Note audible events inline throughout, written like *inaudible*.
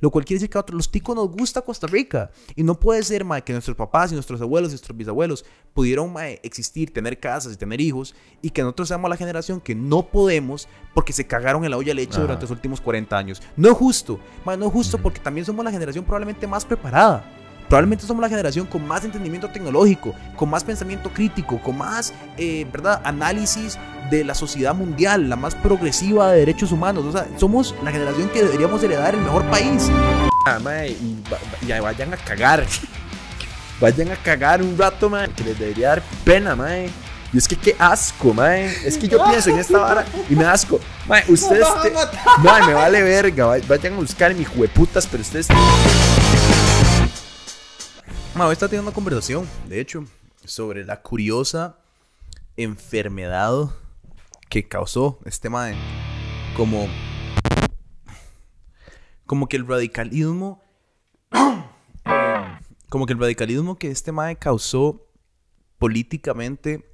Lo cual quiere decir que a los ticos nos gusta Costa Rica. Y no puede ser, mae, que nuestros papás y nuestros abuelos y nuestros bisabuelos pudieron mae, existir, tener casas y tener hijos, y que nosotros seamos la generación que no podemos porque se cagaron en la olla de leche durante los últimos 40 años. No es justo, mae, no es justo porque también somos la generación probablemente más preparada. Probablemente somos la generación con más entendimiento tecnológico, con más pensamiento crítico, con más, eh, ¿verdad?, análisis de la sociedad mundial, la más progresiva de derechos humanos. O sea, somos la generación que deberíamos heredar el mejor país. Ah, mae, y, ya vayan a cagar. *laughs* vayan a cagar un rato, mae, que les debería dar pena, mae. Y es que qué asco, mae. Es que yo *laughs* pienso en esta vara y me asco. Mae, ustedes. Mae, me vale verga. Vayan a buscar mis jueputas, pero ustedes. Ma, está teniendo una conversación, de hecho, sobre la curiosa enfermedad que causó este mae. Como. Como que el radicalismo. *clears throat* como que el radicalismo que este mae causó políticamente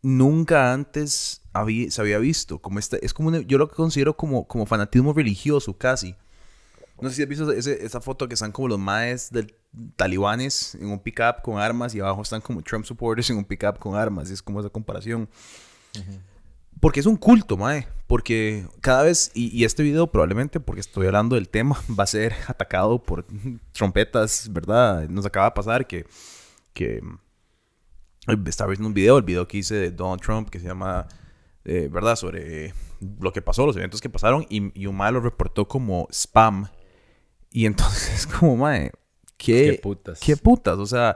nunca antes había, se había visto. Como este, es como yo lo considero como, como fanatismo religioso casi. No sé si has visto esa foto que están como los maes del talibanes en un pickup con armas y abajo están como Trump supporters en un pickup con armas. Es como esa comparación. Porque es un culto, mae. Porque cada vez, y, este video probablemente, porque estoy hablando del tema, *laughs* va a ser atacado por *laughs* trompetas, ¿verdad? Nos acaba de pasar que, que estaba viendo un video, el video que hice de Donald Trump, que se llama, eh, ¿verdad? Sobre lo que pasó, los eventos que pasaron, y, y un mae lo reportó como spam y entonces, *laughs* como, mae, ¿qué, qué putas. ¿Qué putas? O sea,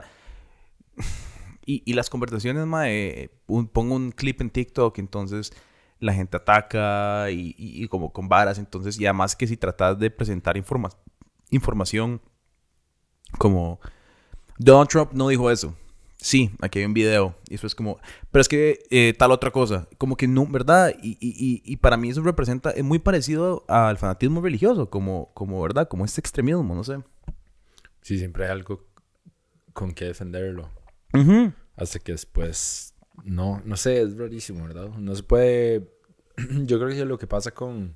y, y las conversaciones, mae, pongo un clip en TikTok, entonces la gente ataca y, y, como con varas, entonces, y además que si tratas de presentar informa información como Donald Trump no dijo eso. Sí, aquí hay un video. Y eso es como, pero es que eh, tal otra cosa. Como que no, ¿verdad? Y, y, y, para mí eso representa, es muy parecido al fanatismo religioso, como, como ¿verdad? Como este extremismo, no sé. Sí, siempre hay algo con que defenderlo. Hasta que después, no, no sé, es rarísimo, ¿verdad? No se puede, *clears throat* yo creo que lo que pasa con,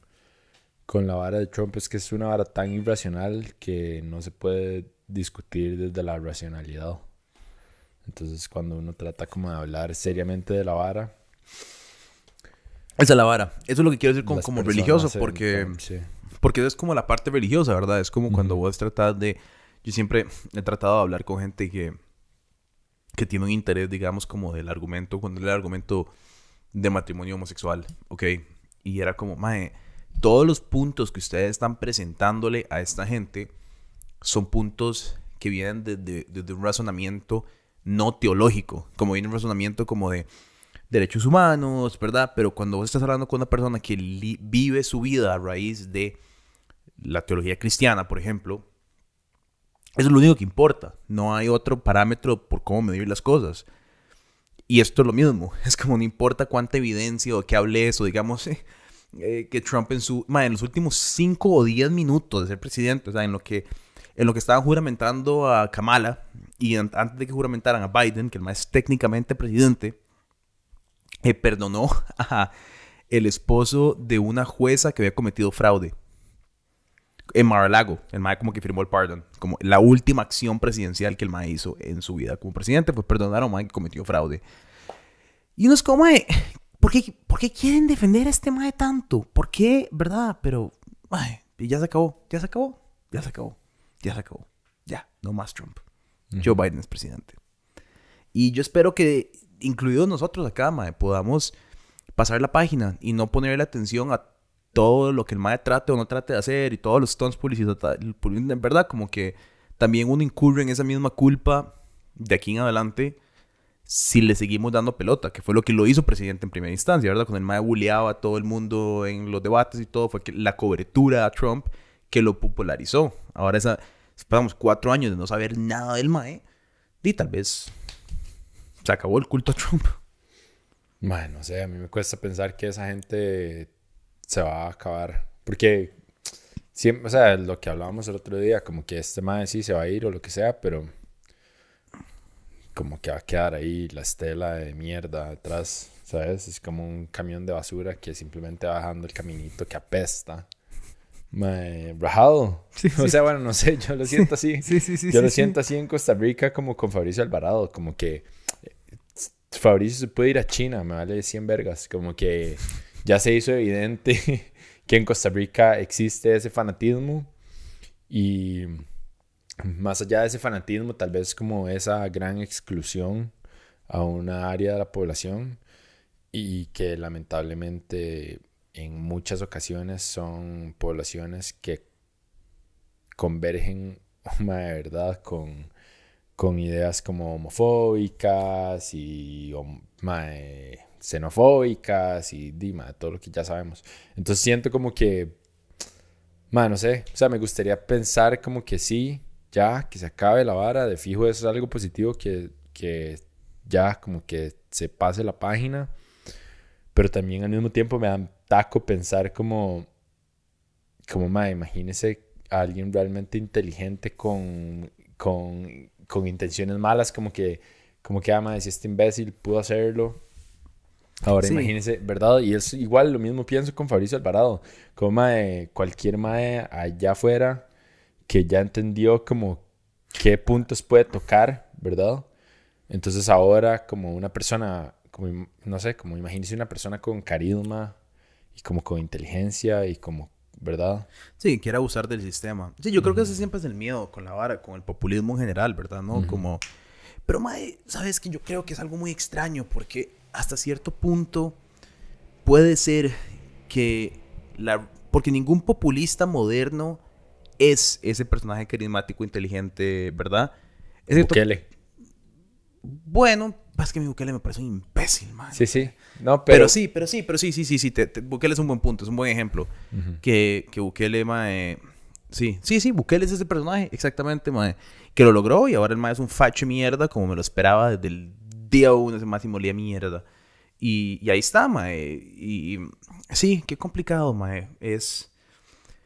con la vara de Trump es que es una vara tan irracional que no se puede discutir desde la racionalidad. Entonces, cuando uno trata como de hablar seriamente de la vara. Esa es la vara. Eso es lo que quiero decir como, religioso, porque, porque es como la parte religiosa, ¿verdad? Es como cuando vos tratas de. Yo siempre he tratado de hablar con gente que, que tiene un interés, digamos, como del argumento, cuando el argumento de matrimonio homosexual, ¿ok? Y era como, mae, todos los puntos que ustedes están presentándole a esta gente son puntos que vienen desde de, un razonamiento no teológico, como viene un razonamiento como de derechos humanos, ¿verdad? Pero cuando vos estás hablando con una persona que vive su vida a raíz de la teología cristiana, por ejemplo, eso es lo único que importa. No hay otro parámetro por cómo medir las cosas. Y esto es lo mismo. *laughs* Es como no importa cuánta evidencia o que hables o digamos *laughs* eh, que Trump en su... en los últimos 5 o 10 minutos de ser presidente, o sea, en lo que, en lo que estaban juramentando a Kamala, y antes de que juramentaran a Biden, que el más técnicamente presidente, eh, perdonó *laughs* a el esposo de una jueza que había cometido fraude en Mar-a-Lago. El MAE como que firmó el pardon. Como la última acción presidencial que el MAE hizo en su vida como presidente fue perdonar a un MAE que cometió fraude. Y uno es como, MAE, ¿por qué, ¿por qué quieren defender a este MAE tanto? ¿Por qué? ¿Verdad? Pero, MAE, ya se acabó, ya se acabó, ya se acabó, ya se acabó. Ya, no más Trump. Joe Biden es presidente. Y yo espero que, incluidos nosotros acá, mae, podamos pasar la página y no ponerle atención a todo lo que el mae trate o no trate de hacer y todos los stunts publicitarios. En verdad, como que también uno incurre en esa misma culpa de aquí en adelante si le seguimos dando pelota, que fue lo que lo hizo presidente en primera instancia, ¿verdad? Cuando el mae bulleaba a todo el mundo en los debates y todo, fue que la cobertura a Trump que lo popularizó. Ahora esa pasamos cuatro años de no saber nada del Mae, y tal vez se acabó el culto a Trump. Bueno, no sé, a mí me cuesta pensar que esa gente se va a acabar. Porque, siempre, o sea, lo que hablábamos el otro día, como que este Mae sí se va a ir o lo que sea, pero como que va a quedar ahí la estela de mierda atrás, ¿sabes? Es como un camión de basura que simplemente va bajando el caminito que apesta rajado. o sea, bueno, no sé, yo lo siento así. Sí, sí, sí. Yo lo siento así en Costa Rica como con Fabricio Alvarado, como que eh, Fabricio se puede ir a China, me vale 100 vergas, como que ya se hizo evidente *laughs* que en Costa Rica existe ese fanatismo y más allá de ese fanatismo, tal vez como esa gran exclusión a una área de la población y que lamentablemente en muchas ocasiones son poblaciones que convergen, *laughs* de verdad, con, con ideas como homofóbicas y xenofóbicas y dima, todo lo que ya sabemos. Entonces siento como que, no sé, o sea, me gustaría pensar como que sí, ya, que se acabe la vara, de fijo eso es algo positivo, que, que ya como que se pase la página, pero también al mismo tiempo me dan taco pensar como, como, ma, imagínese a alguien realmente inteligente con, con, con intenciones malas, como que, como que, ama, ah, si este imbécil pudo hacerlo. Ahora imagínese, ¿verdad? Y es igual, lo mismo pienso con Fabricio Alvarado, como mae, cualquier mae allá afuera que ya entendió como qué puntos puede tocar, ¿verdad? Entonces ahora como una persona, como, no sé, como imagínese una persona con carisma, y como con inteligencia y como, ¿verdad? Sí, quiere abusar del sistema. Sí, yo creo que ese siempre es el miedo con la vara, con el populismo en general, ¿verdad? ¿No? Como... Pero, mae, ¿sabes que Yo creo que es algo muy extraño porque hasta cierto punto puede ser que la... Porque ningún populista moderno es ese personaje carismático, inteligente, ¿verdad? Es Bukele. Bueno, es que mi Bukele me parece un imbécil, man. Sí, sí. No, pero... sí, pero sí, pero sí, sí, sí, sí. Te, Bukele es un buen punto, es un buen ejemplo. que, que Bukele, mae... Sí, sí, sí, Bukele es ese personaje, exactamente, mae. Que lo logró y ahora el mae es un facho mierda como me lo esperaba desde el día uno, ese máximo olía mierda. Y, y ahí está, mae. Y, sí, qué complicado, mae. Es...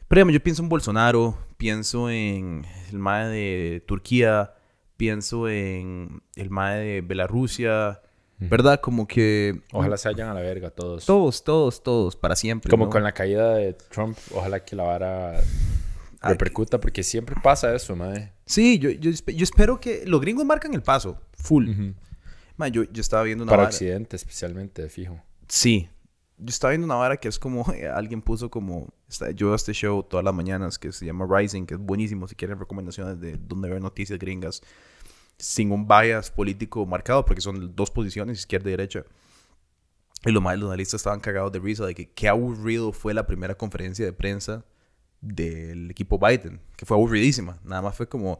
Pero yo pienso en Bolsonaro, pienso en el mae de Turquía, pienso en el mae de Bielorrusia, ¿verdad? Como que... Ojalá se vayan a la verga todos. Todos, todos, todos, para siempre. Como con la caída de Trump, ojalá que la vara repercuta, porque siempre pasa eso, mae. Sí, yo, yo, yo, espero que los gringos marcan el paso, full. yo, yo estaba viendo una Para Occidente especialmente, fijo. Sí, yo estaba viendo una vara que es como, *laughs* alguien puso como, yo este show todas las mañanas que se llama Rising, que es buenísimo si quieren recomendaciones de donde ver noticias gringas sin un bias político marcado, porque son dos posiciones, izquierda y derecha. Y lo más, los analistas estaban cagados de risa de que qué aburrido fue la primera conferencia de prensa del equipo Biden, que fue aburridísima. Nada más fue como,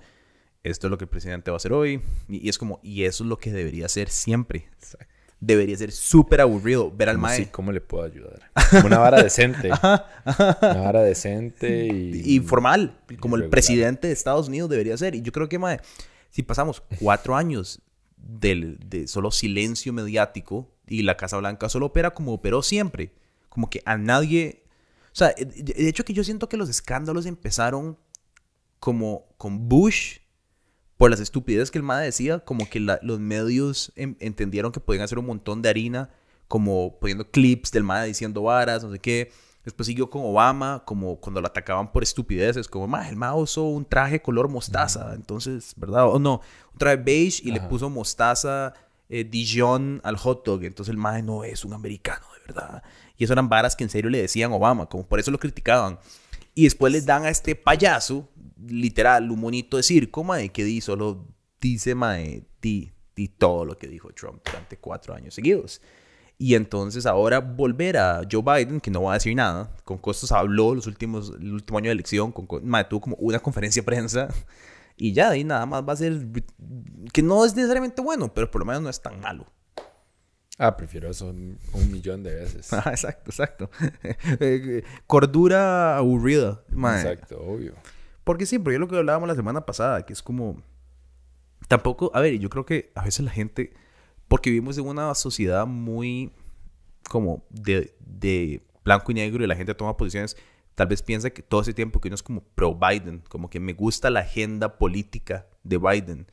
esto es lo que el presidente va a hacer hoy, y, es como, y eso es lo que debería ser siempre. Exacto debería ser súper aburrido ver al mae. ¿Cómo le puedo ayudar? Como una vara decente. *laughs* Una vara decente y... Y formal, como el presidente de Estados Unidos debería ser. Y yo creo que, mae, si pasamos cuatro años de, de solo silencio mediático y la Casa Blanca solo opera como operó siempre, como que a nadie... O sea, de hecho que yo siento que los escándalos empezaron como con Bush por las estupideces que el MAD decía, como que los medios entendieron que podían hacer un montón de harina, como poniendo clips del MAD diciendo varas, no sé qué. Después siguió con Obama, como cuando lo atacaban por estupideces, como, ma, el MAD usó un traje color mostaza, entonces, ¿verdad? O no, un traje beige y le puso mostaza eh, Dijon al hot dog, entonces el MAD no es un americano, de verdad. Y eso eran varas que en serio le decían Obama, como por eso lo criticaban. Y después les dan a este payaso literal, un monito de circo, mae, que di, solo dice, mae, di, di todo lo que dijo Trump durante cuatro años seguidos. Y entonces ahora volver a Joe Biden, que no va a decir nada, con Costos habló los últimos, el último año de elección, con, mae, tuvo como una conferencia de prensa *laughs* y ya, ahí nada más va a ser, que no es necesariamente bueno, pero por lo menos no es tan malo. Ah, prefiero eso un, millón de veces. *laughs* Ah, exacto, exacto. *laughs* Eh, cordura aburrida. Exacto, obvio. Porque sí, porque es lo que hablábamos la semana pasada, que es como... Tampoco, a ver, yo creo que a veces la gente, porque vivimos en una sociedad muy como de, de blanco y negro y la gente toma posiciones, tal vez piensa que todo ese tiempo que uno es como pro Biden, como que me gusta la agenda política de Biden.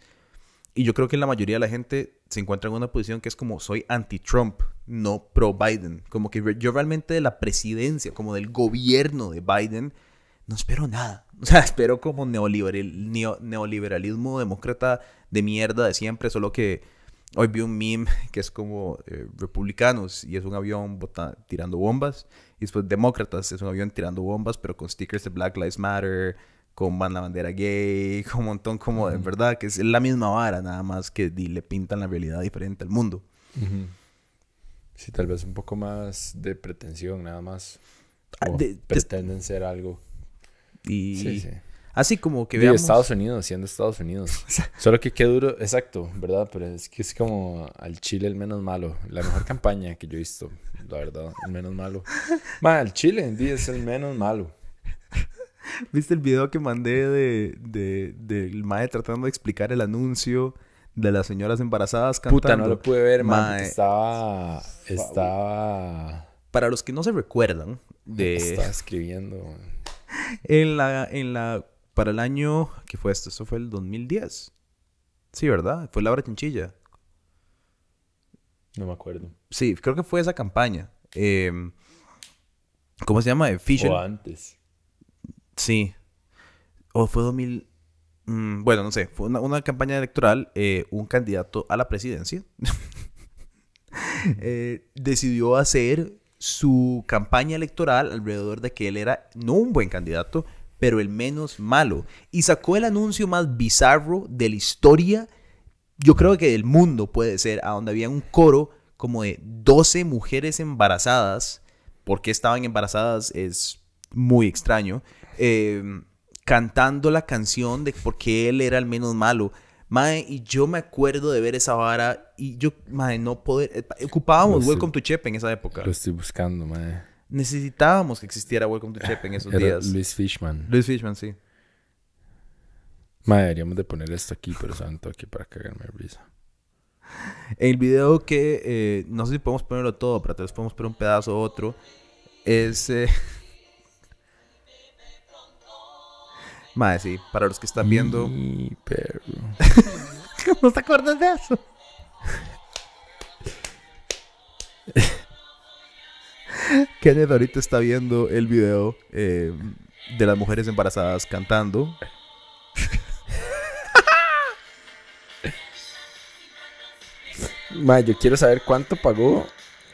Y yo creo que la mayoría de la gente se encuentra en una posición que es como soy anti-Trump, no pro Biden. Como que yo realmente de la presidencia, como del gobierno de Biden, no espero nada. *laughs* O sea, espero como neoliberal, neoliberalismo demócrata de mierda de siempre, solo que hoy vi un meme *laughs* que es como eh, republicanos y es un avión tirando bombas, y después demócratas es un avión tirando bombas, pero con stickers de Black Lives Matter, con la bandera gay, *laughs* con un montón como de verdad, que es la misma vara, nada más que le pintan la realidad diferente al mundo. Sí, tal vez un poco más de pretensión, nada más. Ah, pretenden ser algo. Y sí, sí. así como que veamos... Estados Unidos, siendo Estados Unidos. *laughs* Solo que qué duro, exacto, ¿verdad? Pero es que es como al Chile el menos malo. La mejor *laughs* campaña que yo he visto, la verdad, el menos malo. Ma, el Chile en día es el menos malo. ¿Viste el video que mandé de, de, del Mae tratando de explicar el anuncio de las señoras embarazadas cantando? Puta, no lo pude ver, Mae. Estaba... Estaba... Para los que no se recuerdan de... Estaba escribiendo en la, en la, para el año, ¿qué fue esto? Esto fue el 2010. Sí, ¿verdad? Fue Laura Chinchilla. No me acuerdo. Sí, creo que fue esa campaña. Em, ¿Cómo se llama? Fisher. O antes. Sí. O fue 2000. Mm, bueno, no sé. Fue una, campaña electoral. Eh, un candidato a la presidencia *laughs* eh, decidió hacer su campaña electoral alrededor de que él era no un buen candidato, pero el menos malo. Y sacó el anuncio más bizarro de la historia, yo creo que del mundo puede ser, a donde había un coro como de 12 mujeres embarazadas. porque estaban embarazadas? Es muy extraño. Eh, cantando la canción de por qué él era el menos malo. Mae, y yo me acuerdo de ver esa vara y yo, mae, no poder. Eh, ocupábamos Welcome to Chepe en esa época. Lo estoy buscando, mae. Necesitábamos que existiera Welcome to Chepe en esos días. Luis Fishman. Luis Fishman, sí. Mae, deberíamos de poner esto aquí, pero santo aquí para cagarme risa. El video que eh, no sé si podemos ponerlo todo, pero tal vez podemos poner un pedazo u otro. Es. Eh, *laughs* Madre, sí, para los que están viendo. Mi perro. *laughs* ¿No te acuerdas de eso? *laughs* Kenneth ahorita está viendo el video eh, de las mujeres embarazadas cantando. Ma, yo quiero saber cuánto pagó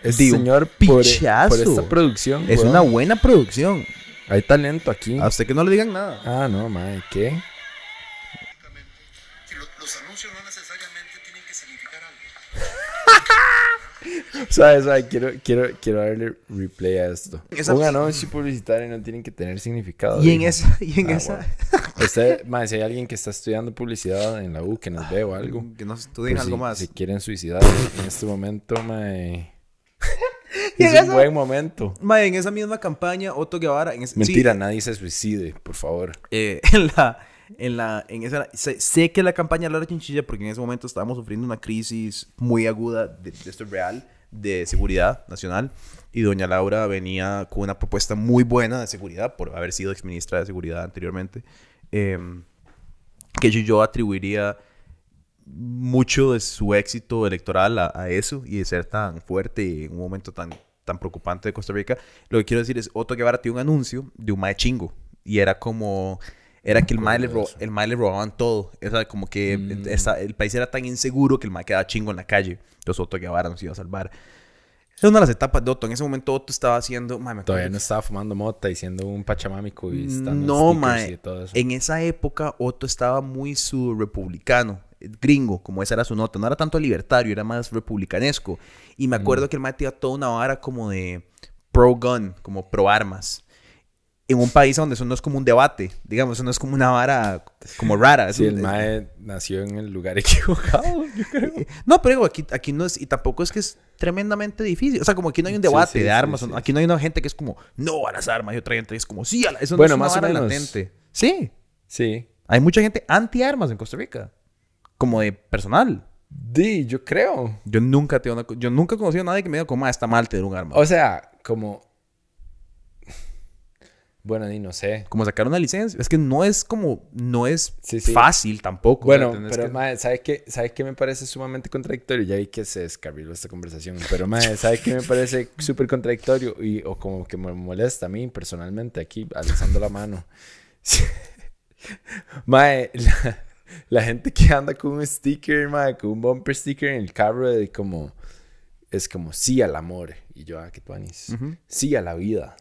ese señor por, e-, por, esta producción. Es una buena producción. Hay talento aquí. A usted que no le digan nada. Ah, no, mae, ¿qué? Los anuncios no necesariamente tienen que significar algo. *laughs* ¿Sabes? Quiero, quiero, quiero darle replay a esto. Un anuncio publicitario no tiene que tener significado. Y en esa. Y en ah, esa... Usted, mae, si hay alguien que está estudiando publicidad en la U que nos ve o algo. Que nos estudien algo más. Si quieren suicidar en este momento, mae. *laughs* es un buen momento. en esa misma campaña, Otto Guevara. Mentira, nadie se suicide, por favor. Eh, *laughs* en la. En la, en esa, sé, que la campaña de la Chinchilla, porque en ese momento estábamos sufriendo una crisis muy aguda de, esto real, de seguridad nacional. Y doña Laura venía con una propuesta muy buena de seguridad, por haber sido exministra de seguridad anteriormente, em, que yo atribuiría mucho de su éxito electoral a, eso y de ser tan fuerte en un momento tan, tan preocupante de Costa Rica. Lo que quiero decir es, Otto Guevara tiene un anuncio de un mae chingo y era como... Era que el mae, le, el mae le robaban todo. O como que mm. el país era tan inseguro que el mae quedaba chingo en la calle. Entonces Otto Guevara nos iba a salvar. Es una de las etapas de Otto. En ese momento Otto estaba haciendo... Todavía no estaba fumando mota y siendo un pachamámico y No, mae. En esa época Otto estaba muy su republicano gringo, como esa era su nota. No era tanto libertario, era más republicanesco. Y me acuerdo que el mae tenía toda una vara como de pro-gun, como pro-armas. En un país donde eso no es como un debate, digamos, eso no es como una vara como rara. Sí, el mae nació en el lugar *laughs* equivocado, yo creo. No, pero aquí, aquí no es, y tampoco es que es tremendamente difícil. O sea, como aquí no hay un debate de armas. aquí no hay una gente que es como, no a las armas, y otra gente que es como, sí a Eso bueno, no es una más o menos. Sí. Sí. Hay mucha gente anti-armas en Costa Rica como de personal. Sí, yo creo. Yo nunca tengo yo nunca he conocido a nadie que me diga como, ah, está mal tener un arma. O sea, como Bueno, y no sé. Como sacar una licencia. Es que no es como, no es fácil tampoco. Bueno, pero madre, ¿sabes qué? ¿Sabes qué me parece sumamente contradictorio? Ya vi que se descarriló esta conversación. Pero madre, *laughs* ¿sabes qué me parece súper contradictorio? Y, o como que me molesta a mí personalmente aquí, alzando la mano. *laughs* madre, la, gente que anda con un sticker, madre, con un bumper sticker en el carro de como es como sí al amor. Y yo, ah, qué tú Sí a la vida.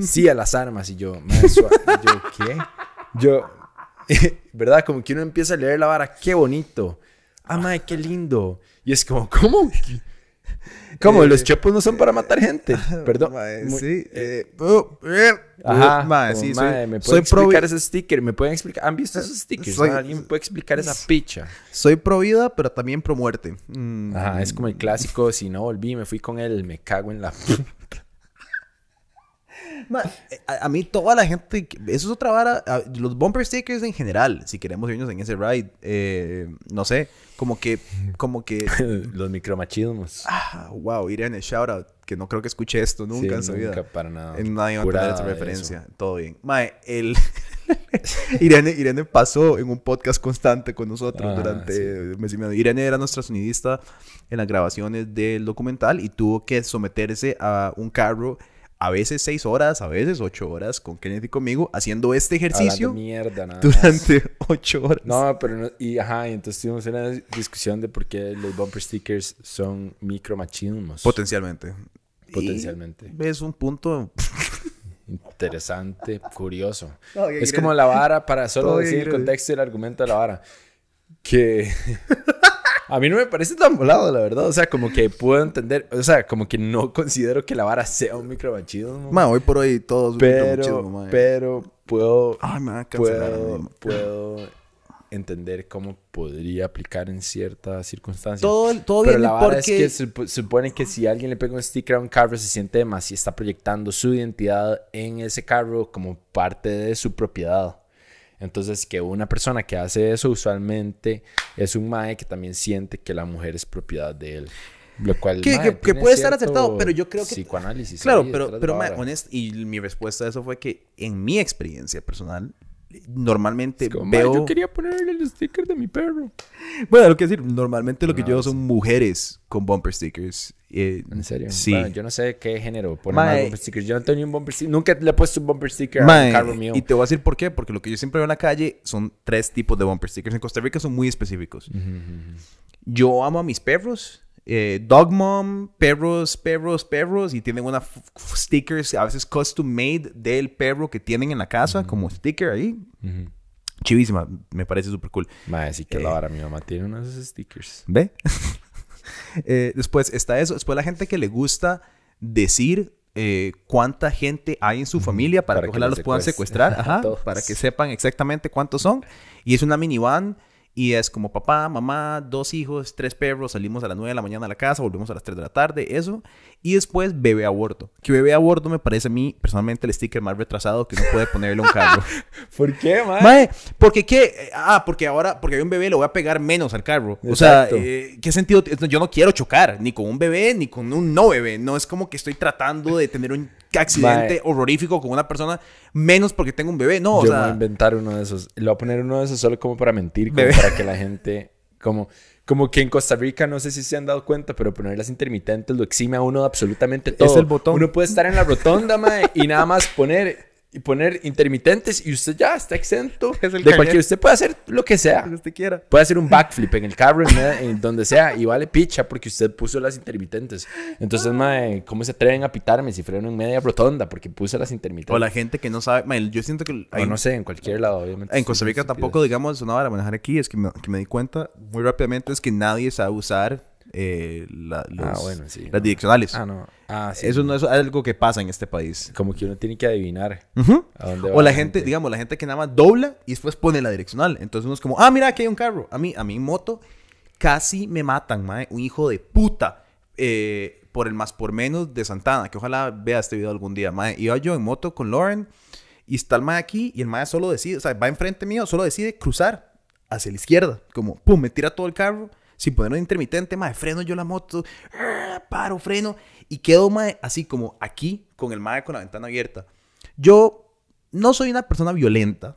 Sí a las armas. Y yo, yo, ¿qué? Yo, *laughs* ¿verdad? Como que uno empieza a leer la vara, qué bonito. Ah, madre, qué lindo. Y es como, ¿cómo? ¿Cómo? Los eh, chepos no son para matar gente. *laughs* Perdón. sí. Eh, oh, eh, Ajá. sí, soy, ¿Me pueden explicar ese sticker? ¿Me pueden explicar? ¿Han visto esos stickers? ¿Alguien me puede explicar esa picha? Soy pro vida, pero también pro muerte. Mm. Ajá, es como el clásico. Si no volví, me fui con él, me cago en la... *laughs* a, mí toda la gente, eso es otra vara, los bumper stickers en general, si queremos irnos en ese ride, eh, no sé, como que, como que... *laughs* los micromachismos. Ah, wow, Irene, shout out, que no creo que escuche esto nunca en su vida. Nunca, para nada. En nadie va a tener esta referencia, todo bien. Mae, el... *laughs* Irene, Irene pasó en un podcast constante con nosotros ah, durante mes y medio. Irene era nuestra sonidista en las grabaciones del documental y tuvo que someterse a un carro a veces seis horas, a veces ocho horas con Kenneth y conmigo haciendo este ejercicio mierda, nada durante *laughs* ocho horas. No, pero no, y ajá, y entonces tuvimos una discusión de por qué los bumper stickers son micromachismos. Potencialmente. Potencialmente. Es un punto interesante, *laughs* curioso. es como la vara para solo decir el contexto y el argumento de la vara. Que *laughs* A mí no me parece tan volado, la verdad. O sea, como que puedo entender. O sea, como que no *laughs* considero que la vara sea un micromachismo. Ma, hoy por hoy todos pero, Pero puedo. Ay, me puedo, puedo entender cómo podría aplicar en ciertas circunstancias. Todo, todo Pero la vara es que se supone que si alguien le pega un sticker a un carro se siente más y está proyectando su identidad en ese carro como parte de su propiedad. Entonces, que una persona que hace eso usualmente es un mae que también siente que la mujer es propiedad de él. Lo cual, que, puede estar acertado, pero yo creo que... Psicoanálisis. Claro, pero, pero honest, y mi respuesta a eso fue que en mi experiencia personal, normalmente veo... yo quería ponerle el sticker de mi perro. Bueno, lo que decir, normalmente lo que yo veo son mujeres con bumper stickers. Eh, ¿En serio? Sí. yo no sé qué género ponen bumper stickers. Yo no tengo ni un bumper sticker. Nunca le he puesto un bumper sticker a un carro mío. Y te voy a decir por qué. Porque lo que yo siempre veo en la calle son tres tipos de bumper stickers. En Costa Rica son muy específicos. Yo amo a mis perros eh, Dog Mom, perros, perros, perros, y tienen una stickers a veces custom made del perro que tienen en la casa, como sticker ahí. Chivísima, me parece súper cool. Madre, sí que la eh, vara, mi mamá tiene unos stickers. ¿Ve? *laughs* Eh, después está eso. Después la gente que le gusta decir cuánta gente hay en su familia para, que ojalá los puedan secuestrar, *laughs* Ajá, para que sepan exactamente cuántos son. Y es una minivan y es como papá, mamá, dos hijos, tres perros, salimos a las 9 de la mañana a la casa, volvemos a las 3 de la tarde, eso. Y después bebé aborto. Que bebé aborto me parece a mí personalmente el sticker más retrasado que uno puede ponerle a un carro. *laughs* ¿Por qué, mae? Mae, porque qué? Ah, porque ahora, porque hay un bebé le voy a pegar menos al carro. O sea, eh, ¿qué sentido? Yo no quiero chocar ni con un bebé ni con un no bebé. No es como que estoy tratando de tener un accidente horrorífico con una persona, menos porque tengo un bebé. No, Yo voy a inventar uno de esos. Le voy a poner uno de esos solo como para mentir, como para que la gente. Como, como que en Costa Rica, no sé si se han dado cuenta, pero poner las intermitentes lo exime a uno de absolutamente todo. Es el botón. Uno puede estar en la rotonda, mae, y nada más poner y poner intermitentes y usted ya está exento *laughs* de cualquier. Usted puede hacer lo que sea. Lo que usted quiera. Puede hacer un backflip en el carro, en, donde sea, y vale picha porque usted puso las intermitentes. Entonces, mae, ¿cómo se atreven a pitarme si freno en media rotonda porque puse las intermitentes? O la gente que no sabe, mae, yo siento que. Hay, no sé, en cualquier lado, obviamente. En Costa Rica tampoco, digamos, una hora manejar aquí, es que me, que me di cuenta muy rápidamente, es que nadie sabe usar eh, ah, las direccionales. Ah, no. Ah, eso no es algo que pasa en este país. Como que uno tiene que adivinar a dónde va O la gente, digamos, la gente que nada más dobla y después pone la direccional. Entonces uno es como, ah, mira, aquí hay un carro. A mí, a mi moto casi me matan, mae. Un hijo de puta. Eh, por el más por menos de Santana. Que ojalá vea este video algún día, mae. Iba yo en moto con Lauren y está el mae aquí y el mae solo decide, o sea, va enfrente mío, solo decide cruzar hacia la izquierda. Como, pum, me tira todo el carro sin poner un intermitente, mae, freno yo la moto, ah, paro, freno, y quedo, así como aquí, con el mae con la ventana abierta. Yo no soy una persona violenta,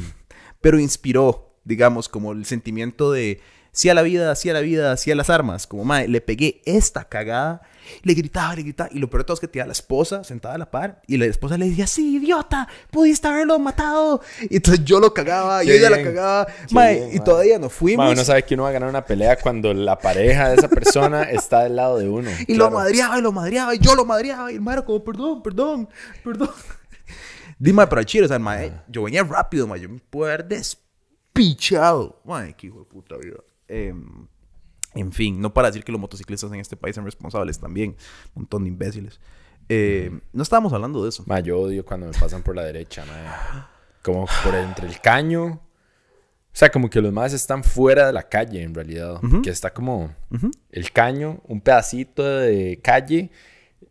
*laughs* pero inspiró, digamos, como el sentimiento de sí a la vida, sí a la vida, sí a las armas. Como, madre, le pegué esta cagada, le gritaba, le gritaba. Y lo peor de todo es que tenía a la esposa sentada a la par. Y la esposa le decía, sí, idiota, pudiste haberlo matado. Y entonces yo lo cagaba y ella la cagaba. Madre, y todavía nos fuimos. uno sabe que uno va a ganar una pelea cuando la pareja de esa persona *laughs* está del lado de uno. Y lo madreaba y lo madreaba y yo lo madreaba. Y el madre como, perdón, perdón, perdón. Dime, pero chile, o sea, mae, yo venía rápido, mae, yo me puedo haber despichado. Mae, qué hijo de puta vida. Em, en fin, no para decir que los motociclistas en este país son responsables también. Un montón de imbéciles. Eh, no estábamos hablando de eso. Ma, yo odio cuando me pasan por la derecha, ma. Como por entre el caño. O sea, como que los más están fuera de la calle, en realidad. Que está como el caño, un pedacito de calle,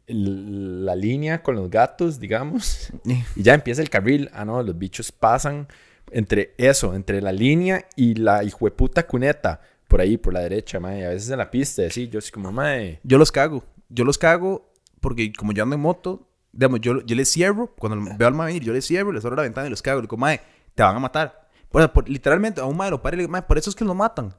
la línea con los gatos, digamos. y ya empieza el carril. Ah, no, los bichos pasan entre eso, entre la línea y la hijueputa cuneta, por ahí, por la derecha, mae. A veces en la pista, así, yo soy como, mae. Yo los cago. Yo los cago porque como yo ando en moto, digamos, yo, yo les cierro, cuando veo al mae venir, yo les cierro, les abro la ventana y los cago. Le digo, mae, te van a matar. Bueno, literalmente, a un mae lo pare y le digo, mae, por eso es que lo matan.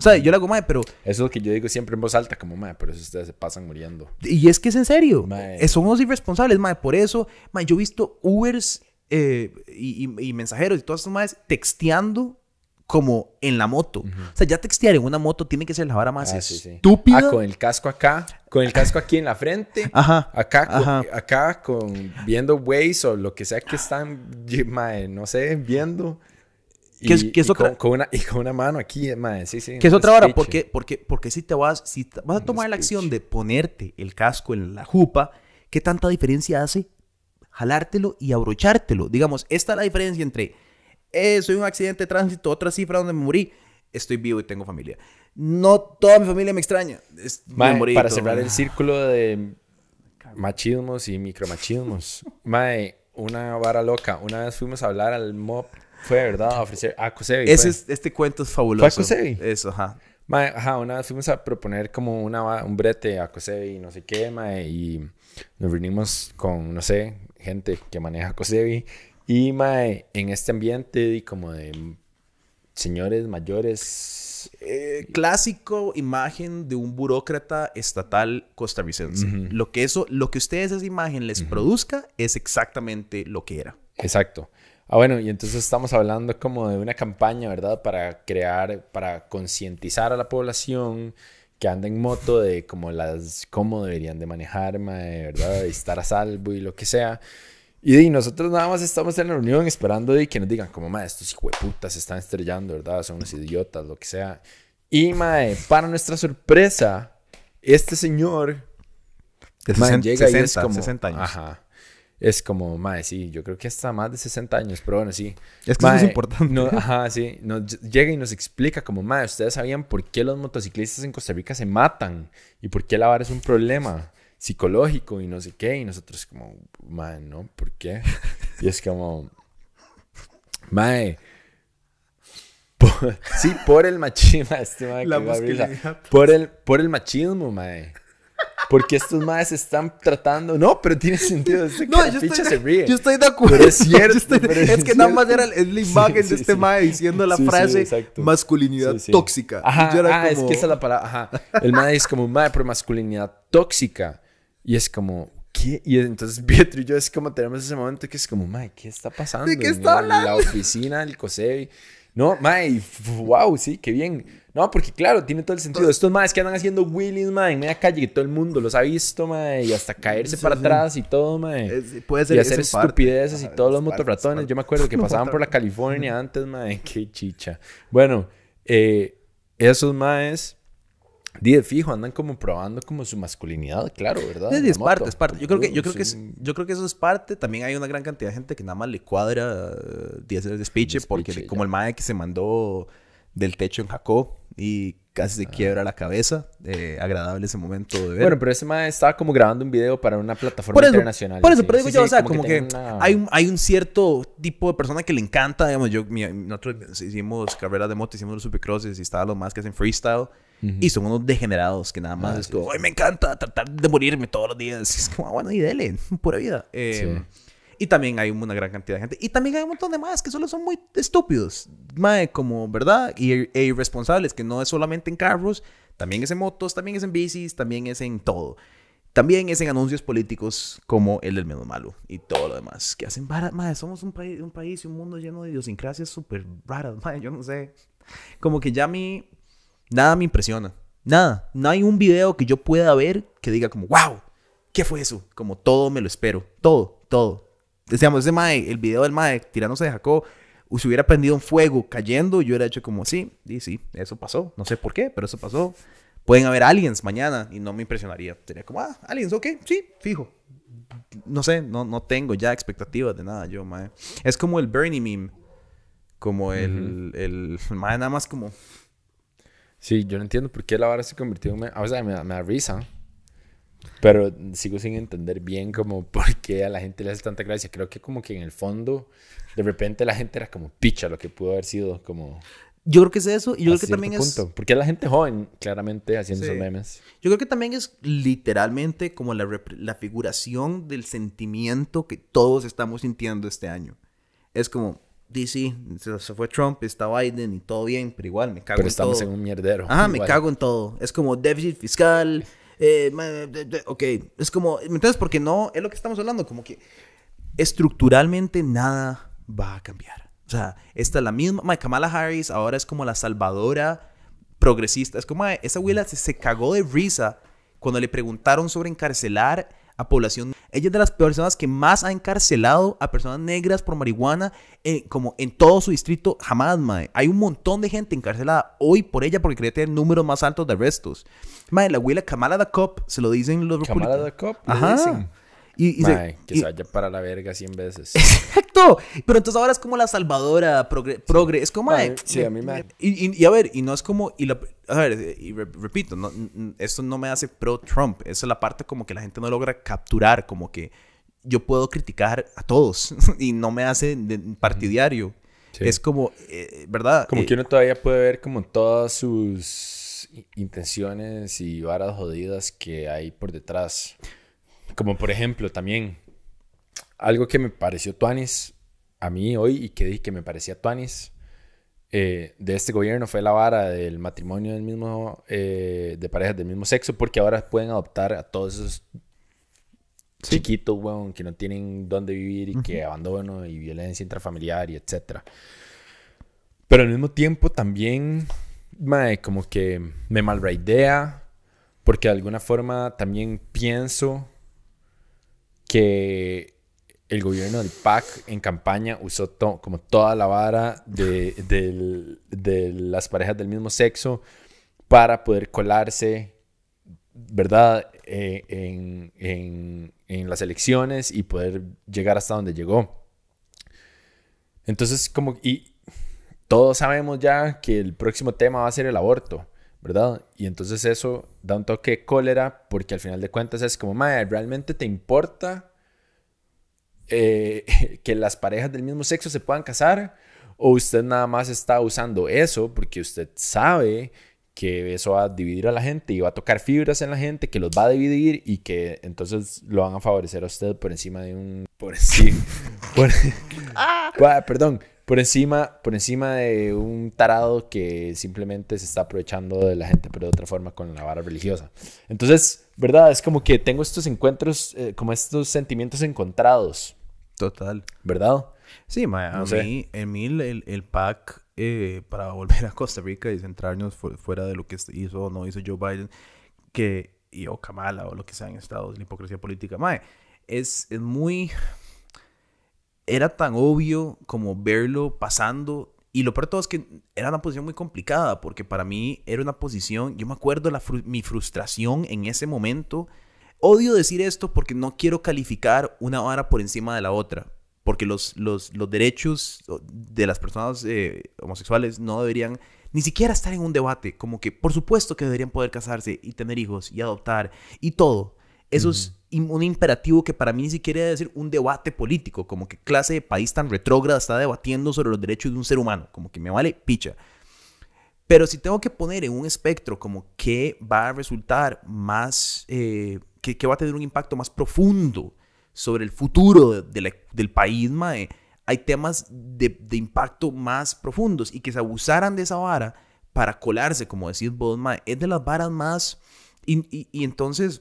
O sea, yo le hago, mae, pero... Eso es lo que yo digo siempre en voz alta, como, mae, por eso ustedes se pasan muriendo. Y es que es en serio. Mae. Somos irresponsables, mae. Por eso, mae, yo he visto Ubers eh, y, mensajeros y todas estas madres texteando como en la moto. O sea, ya textear en una moto tiene que ser la vara más ah, estúpida. Ah, con el casco acá, con el casco aquí en la frente. Ajá. Acá, acá, con viendo Waze o lo que sea que están, no sé, viendo. Y, es, es otra... con, una, y con una mano aquí, mae, sí, sí. Que es otra hora, porque, porque, porque si te vas, si vas a tomar la acción de ponerte el casco en la jupa, ¿qué tanta diferencia hace jalártelo y abrochártelo. Digamos, esta es la diferencia entre eh, soy un accidente de tránsito, otra cifra donde me morí, estoy vivo y tengo familia. No toda mi familia me extraña. para cerrar el círculo de machismos y micromachismos. *laughs* Mae, una vara loca. Una vez fuimos a hablar al MOP, fue verdad, a ofrecer a Cosevi. este cuento es fabuloso. ¿Fue a Eso, ajá. Mae, ajá, una vez fuimos a proponer como una, un brete a Cosevi y no sé qué, mae, y nos reunimos con, no sé, gente que maneja Cosevi. Y mae, en este ambiente y como de señores mayores. Eh, clásico imagen de un burócrata estatal costarricense. Lo que eso, lo que ustedes esa imagen les produzca es exactamente lo que era. Exacto. Ah, bueno, y entonces estamos hablando como de una campaña, ¿verdad? Para crear, para concientizar a la población que anda en moto de como las, cómo deberían de manejar, ¿verdad? De estar a salvo y lo que sea. Y, nosotros nada más estamos en la reunión esperando de que nos digan como, mae, estos putas se están estrellando, ¿verdad? Son unos idiotas, lo que sea. Y, mae, para nuestra sorpresa, este señor... De 60, llega y es como, 60 años. Ajá es como, madre, sí, yo creo que hasta más de 60 años, pero bueno, sí. Es que eso es importante. No, ajá, sí. Nos llega y nos explica como, madre, ustedes sabían por qué los motociclistas en Costa Rica se matan y por qué la vara es un problema psicológico y no sé qué. Y nosotros como, madre, ¿no? ¿Por qué? Y es como, madre... *laughs* sí, por el machismo, *laughs* este por el, por el machismo, madre. Porque estos madres están tratando. No, pero tiene *laughs* sentido. Este no, yo estoy, se ríe. yo estoy de acuerdo. Pero es *laughs* cierto. es, que nada más era la imagen de este madre diciendo la frase masculinidad tóxica. Ajá, ah, es que esa es la palabra. Ajá. *laughs* El madre es como madre, pero masculinidad tóxica. Y es como, ¿qué? Y entonces Pietro y yo es como tenemos ese momento que es como, madre, ¿qué está pasando? ¿De qué está hablando? En la oficina del COSEBI. No, mae, wow, sí, qué bien. No, porque claro, tiene todo el sentido. Estos maes que andan haciendo wheelies, mae, en media calle, que todo el mundo los ha visto, mae, y hasta caerse para atrás y todo, mae. puede ser y hacer estupideces y todos los motorratones. Yo me acuerdo que *laughs* pasaban por la California antes, mae, qué chicha. Bueno, eh, esos maes de fijo, andan como probando como su masculinidad, claro, ¿verdad? Sí, es parte, es parte. Yo creo que, yo creo que yo creo que eso es parte. También hay una gran cantidad de gente que nada más le cuadra uh, de hacer speech, porque como el mae que se mandó del techo en Jacó y casi se ah. quiebra la cabeza. Eh, agradable ese momento de ver. Bueno, pero ese mae estaba como grabando un video para una plataforma internacional. Por eso, pero digo yo, o sea, como, que, hay, un, hay un cierto tipo de persona que le encanta, digamos, yo, nosotros hicimos carreras de moto, hicimos los supercrosses y estaban los más que hacen freestyle. Y son unos degenerados que nada más ah, es como, Ay, me encanta tratar de morirme todos los días. Y es como, ah, bueno, y dele, pura vida. Eh, Y también hay una gran cantidad de gente. Y también hay un montón de más que solo son muy estúpidos. Mae, como, ¿verdad? Y, e irresponsables, que no es solamente en carros, también es en motos, también es en bicis, también es en todo. También es en anuncios políticos como el del menos malo y todo lo demás que hacen varas. Madre, somos un, país, un país y un mundo lleno de idiosincrasias súper raras. *laughs* Madre, yo no sé. Como que ya a mí nada me impresiona. Nada. No hay un video que yo pueda ver que diga como, wow, ¿qué fue eso? Como todo me lo espero. Todo, todo. Decíamos, ese mae, el video del mae tirándose de Jacob, si hubiera prendido un fuego cayendo, yo hubiera hecho como, sí, sí, sí, eso pasó. No sé por qué, pero eso pasó. Pueden haber aliens mañana y no me impresionaría. Sería como, ah, aliens, ok, sí, fijo. No sé, no, no tengo ya expectativas de nada yo, mae. Es como el Bernie meme. Como el, el, mae nada más como... Sí, yo no entiendo por qué la vara se convirtió en... O sea, me, me da risa. Pero sigo sin entender bien como por qué a la gente le hace tanta gracia. Creo que como que en el fondo, de repente la gente era como picha lo que pudo haber sido como... Yo creo que es eso y yo creo que también es... Porque la gente joven, claramente, haciendo esos memes. Yo creo que también es literalmente como la, la figuración del sentimiento que todos estamos sintiendo este año. Es como, DC, se, fue Trump, está Biden y todo bien, pero igual me cago pero en todo. Pero estamos en un mierdero. Ajá, me cago en todo. Es como déficit fiscal, eh, ok, es como, ¿me entiendes? Porque no, es lo que estamos hablando, como que estructuralmente nada va a cambiar. O sea, esta es la misma, Kamala Harris ahora es como la salvadora progresista. Es como, esa abuela se, se cagó de risa cuando le preguntaron sobre encarcelar a población. Ella es de las personas que más ha encarcelado a personas negras por marihuana, eh, como en todo su distrito, jamás, mae. Hay un montón de gente encarcelada hoy por ella porque quería tener números más altos de arrestos. Mae, la abuela Kamala da Cop, se lo dicen los Kamala da Cop, Ajá. Y, se, que se vaya para la verga 100 veces. Exacto. Pero entonces ahora es como la salvadora, progre. progre es como. sí, a mí me. Y, y, a ver, y no es como. Y a ver, y repito, no, esto no me hace pro-Trump. Esa es la parte como que la gente no logra capturar. Como que yo puedo criticar a todos *laughs* y no me hace partidario. Es como, eh, ¿verdad? Como que uno todavía puede ver como todas sus intenciones y varas jodidas que hay por detrás. Como por ejemplo, también algo que me pareció Tuanis a mí hoy y que dije que me parecía Tuanis eh, de este gobierno fue la vara del matrimonio del mismo, eh, de parejas del mismo sexo, porque ahora pueden adoptar a todos esos chiquitos, weón, que no tienen dónde vivir y que abandono y violencia intrafamiliar y etcétera. Pero al mismo tiempo también, como que me idea porque de alguna forma también pienso que el gobierno del PAC en campaña usó como toda la vara *laughs* de, las parejas del mismo sexo para poder colarse, ¿verdad?, eh, en, en, las elecciones y poder llegar hasta donde llegó. Entonces, como, y todos sabemos ya que el próximo tema va a ser el aborto. ¿Verdad? Y entonces eso da un toque de cólera porque al final de cuentas es como, madre, ¿realmente te importa eh, *laughs* que las parejas del mismo sexo se puedan casar? ¿O usted nada más está usando eso porque usted sabe que eso va a dividir a la gente y va a tocar fibras en la gente, que los va a dividir y que entonces lo van a favorecer a usted por encima de un... Por encima... *laughs* Ah, *laughs* perdón, por encima, por encima de un tarado que simplemente se está aprovechando de la gente, pero de otra forma con la vara religiosa. Entonces, ¿verdad? Es como que tengo estos encuentros, eh, como estos sentimientos encontrados. Total. ¿Verdad? Sí, a mí, en mí el, el pack eh, para *laughs* volver a Costa Rica y centrarnos fuera de lo que hizo o no hizo Joe Biden, que, y o Kamala o lo que sea en Estados, la hipocresía política, mae, es, es muy era tan obvio como verlo pasando. Y lo peor de todo es que era una posición muy complicada, porque para mí era una posición, yo me acuerdo la mi frustración en ese momento. Odio decir esto porque no quiero calificar una vara por encima de la otra, porque los, los, los derechos de las personas eh, homosexuales no deberían ni siquiera estar en un debate, como que por supuesto que deberían poder casarse y tener hijos y adoptar y todo. Eso es un imperativo que para mí ni siquiera debe ser un debate político, como que clase de país tan retrógrada está debatiendo sobre los derechos de un ser humano, como que me vale picha. Pero si tengo que poner en un espectro como que va a resultar más, eh, que, va a tener un impacto más profundo sobre el futuro del país, mae, hay temas de, impacto más profundos y que se abusaran de esa vara para colarse, como decís vos, mae, es de las varas más... Y, y entonces,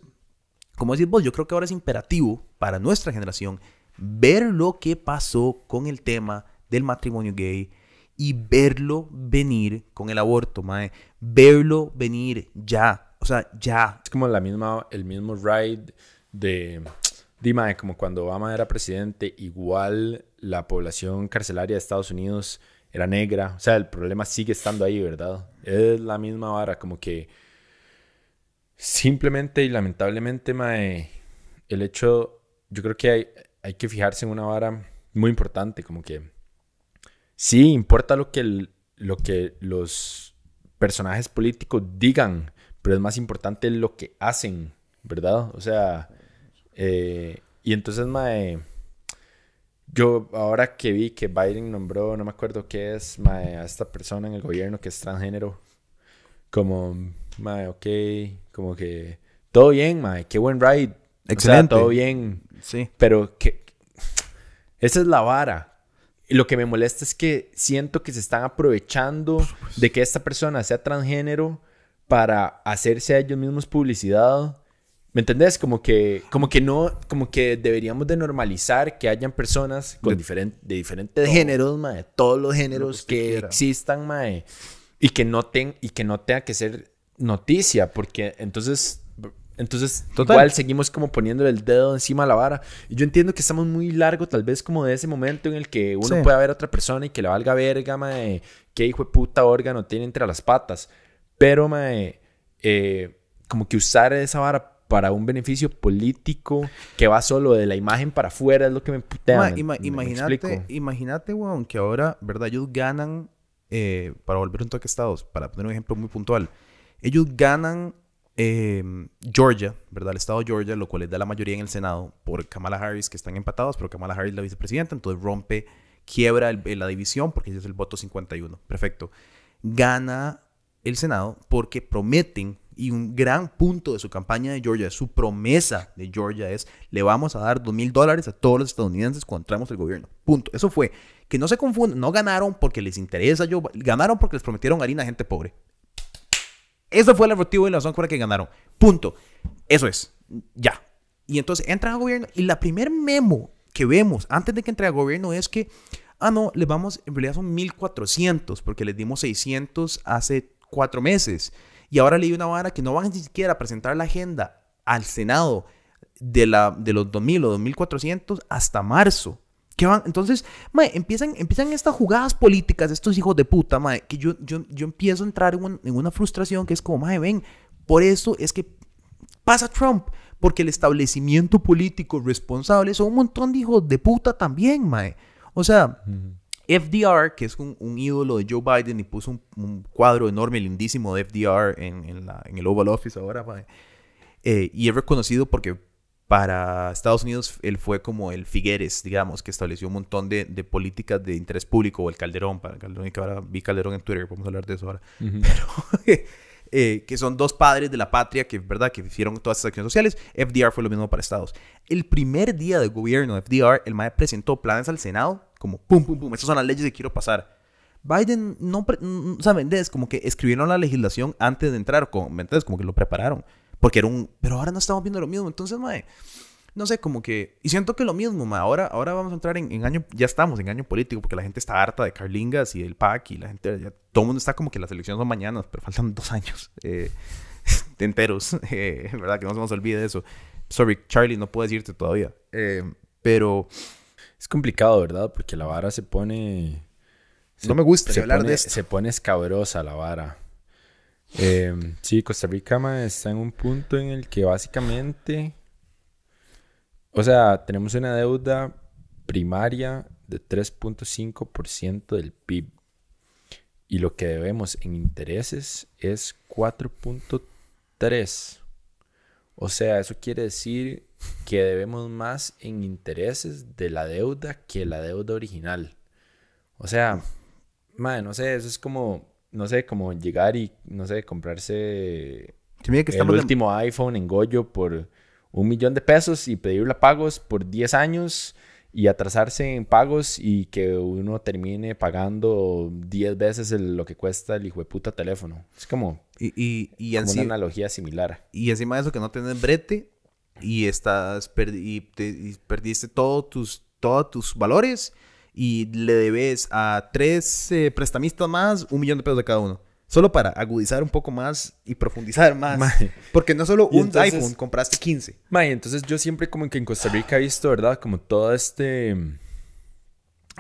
como decís vos, yo creo que ahora es imperativo para nuestra generación ver lo que pasó con el tema del matrimonio gay y verlo venir con el aborto, mae. Verlo venir ya. O sea, ya. Es como la misma, el mismo ride de. Dime, como cuando Obama era presidente, igual la población carcelaria de Estados Unidos era negra. O sea, el problema sigue estando ahí, ¿verdad? Es la misma vara, como que simplemente y lamentablemente, mae, el hecho, yo creo que hay, hay que fijarse en una vara muy importante, como que sí importa lo que, lo que los personajes políticos digan, pero es más importante lo que hacen, ¿verdad? O sea, eh, y entonces, mae, yo ahora que vi que Biden nombró, no me acuerdo qué es, mae, a esta persona en el gobierno que es transgénero, como, mae, ok, como que todo bien, mae, qué buen ride. Excelente. todo bien. Sí. Pero que *tsk* esa es la vara. Lo que me molesta es que siento que se están aprovechando de que esta persona sea transgénero para hacerse a ellos mismos publicidad. ¿Me entendés? Como que, como que no, como que deberíamos de normalizar que hayan personas con de, de diferentes géneros, mae, todos los géneros que, existan, mae, y que no y que no tenga que ser noticia, porque entonces entonces, igual seguimos como poniéndole el dedo encima a la vara. Y yo entiendo que estamos muy largo, tal vez como de ese momento en el que uno puede ver a otra persona y que le valga verga, mae, qué hijo de puta órgano tiene entre las patas. Pero, mae, eh, como que usar esa vara para un beneficio político que va solo de la imagen para afuera es lo que me putea. imagínate, imagínate, weón, que ahora, ¿verdad? Ellos ganan, eh, para volver un toque a Estados, para poner un ejemplo muy puntual, ellos ganan Em, Georgia, ¿verdad? El estado de Georgia, lo cual les da la mayoría en el Senado por Kamala Harris, que están empatados, pero Kamala Harris es la vicepresidenta, entonces rompe, quiebra la división porque ese es el voto 51. Perfecto. Gana el Senado porque prometen, y un gran punto de su campaña de Georgia, su promesa de Georgia es, le vamos a dar dos mil dólares a todos los estadounidenses cuando entramos el gobierno. Punto. Eso fue. Que no se confundan, no ganaron porque les interesa, yo, ganaron porque les prometieron harina a gente pobre. Eso fue el objetivo y la razón por la que ganaron. Punto. Eso es. Ya. Y entonces entran al gobierno y la primer memo que vemos antes de que entre al gobierno es que, ah, no, les vamos, en realidad son 1400 porque les dimos 600 hace cuatro meses. Y ahora leí una vara que no van ni siquiera a presentar la agenda al Senado de, la, de los 2000 o 2400 hasta marzo van? Entonces, mae, empiezan, empiezan estas jugadas políticas de estos hijos de puta, mae, que yo, yo, yo empiezo a entrar en, una frustración que es como, mae, ven, por eso es que pasa Trump, porque el establecimiento político responsable son un montón de hijos de puta también, mae. O sea, FDR, que es un, ídolo de Joe Biden y puso un, cuadro enorme, lindísimo de FDR en, en, la, en el Oval Office ahora, mae. Eh, y es reconocido porque para Estados Unidos él fue como el Figueres, digamos, que estableció un montón de, políticas de interés público, o el Calderón, para Calderón, que ahora vi Calderón en Twitter, vamos a hablar de eso ahora, *laughs* pero eh, que son dos padres de la patria que, ¿verdad?, que hicieron todas estas acciones sociales. FDR fue lo mismo para Estados. El primer día de gobierno de FDR, el MAE presentó planes al Senado, como pum, pum, pum, estas son las leyes que quiero pasar. Biden no, ¿saben? Es como que escribieron la legislación antes de entrar, ¿me entiendes? Como que lo prepararon. Porque era un... Pero ahora no estamos viendo lo mismo. Entonces, mae, no sé, como que... Y siento que lo mismo, mae. Ahora, ahora vamos a entrar en, año... Ya estamos en año político porque la gente está harta de Carlingas y del PAC y la gente... Ya, todo el mundo está como que las elecciones son mañanas, pero faltan dos años eh, *laughs* enteros. *laughs* Eh, ¿Verdad? Que no se nos olvide eso. Sorry, Charlie, no puedo decirte todavía. Eh, pero... Es complicado, ¿verdad? Porque la vara se pone... no me gusta hablar de esto. Se pone escabrosa la vara. Eh, sí, Costa Rica está en un punto en el que básicamente, o sea, tenemos una deuda primaria de 3.5% del PIB y lo que debemos en intereses es 4.3. O sea, eso quiere decir que debemos más en intereses de la deuda que la deuda original. O sea, madre, no sé, eso es como no sé, como llegar y, no sé, comprarse el último iPhone en Goyo por un millón de pesos y pedirle pagos por 10 años y atrasarse en pagos y que uno termine pagando 10 veces lo que cuesta el hijo de puta teléfono. Es como, y, y, una analogía similar. Y encima de eso que no tienes brete y estás y, perdiste todos tus, todos tus valores y le debes a tres eh, prestamistas más un millón de pesos de cada uno. Solo para agudizar un poco más y profundizar más. Porque no solo un iPhone, compraste 15. Mae, entonces yo siempre como que en Costa Rica he visto, ¿verdad? Como todo este...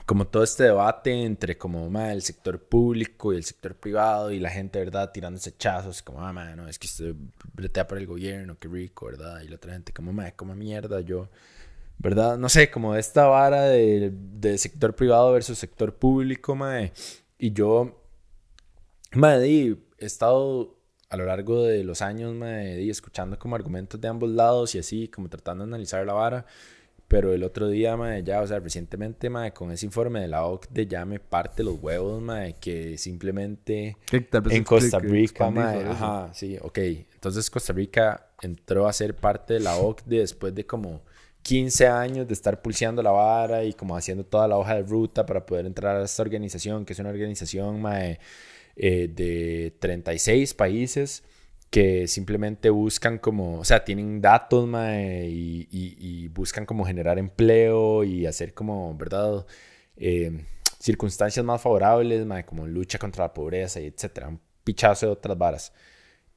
Como todo este debate entre como, el sector público y el sector privado y la gente, ¿verdad? Tirándose chazos, como, ah, no, es que se bretea por el gobierno, qué rico, ¿verdad? Y la otra gente como, mae, como mierda, yo... ¿Verdad? No sé, como esta vara de, de sector privado versus sector público, mae. Y yo Madre, he estado a lo largo de los años, madre, escuchando como argumentos de ambos lados y así, como tratando de analizar la vara. Pero el otro día, madre, ya, o sea, recientemente, madre, con ese informe de la OCDE ya me parte los huevos, madre, que simplemente en Costa Rica, madre, ajá, sí, ok. Entonces Costa Rica entró a ser parte de la OCDE después de como 15 años de estar pulseando la vara y como haciendo toda la hoja de ruta para poder entrar a esta organización, que es una organización, madre eh, de 36 países que simplemente buscan como, o sea, tienen datos y, buscan como generar empleo y hacer como, ¿verdad? Eh, circunstancias más favorables, como lucha contra la pobreza y etcétera. Un pichazo de otras varas.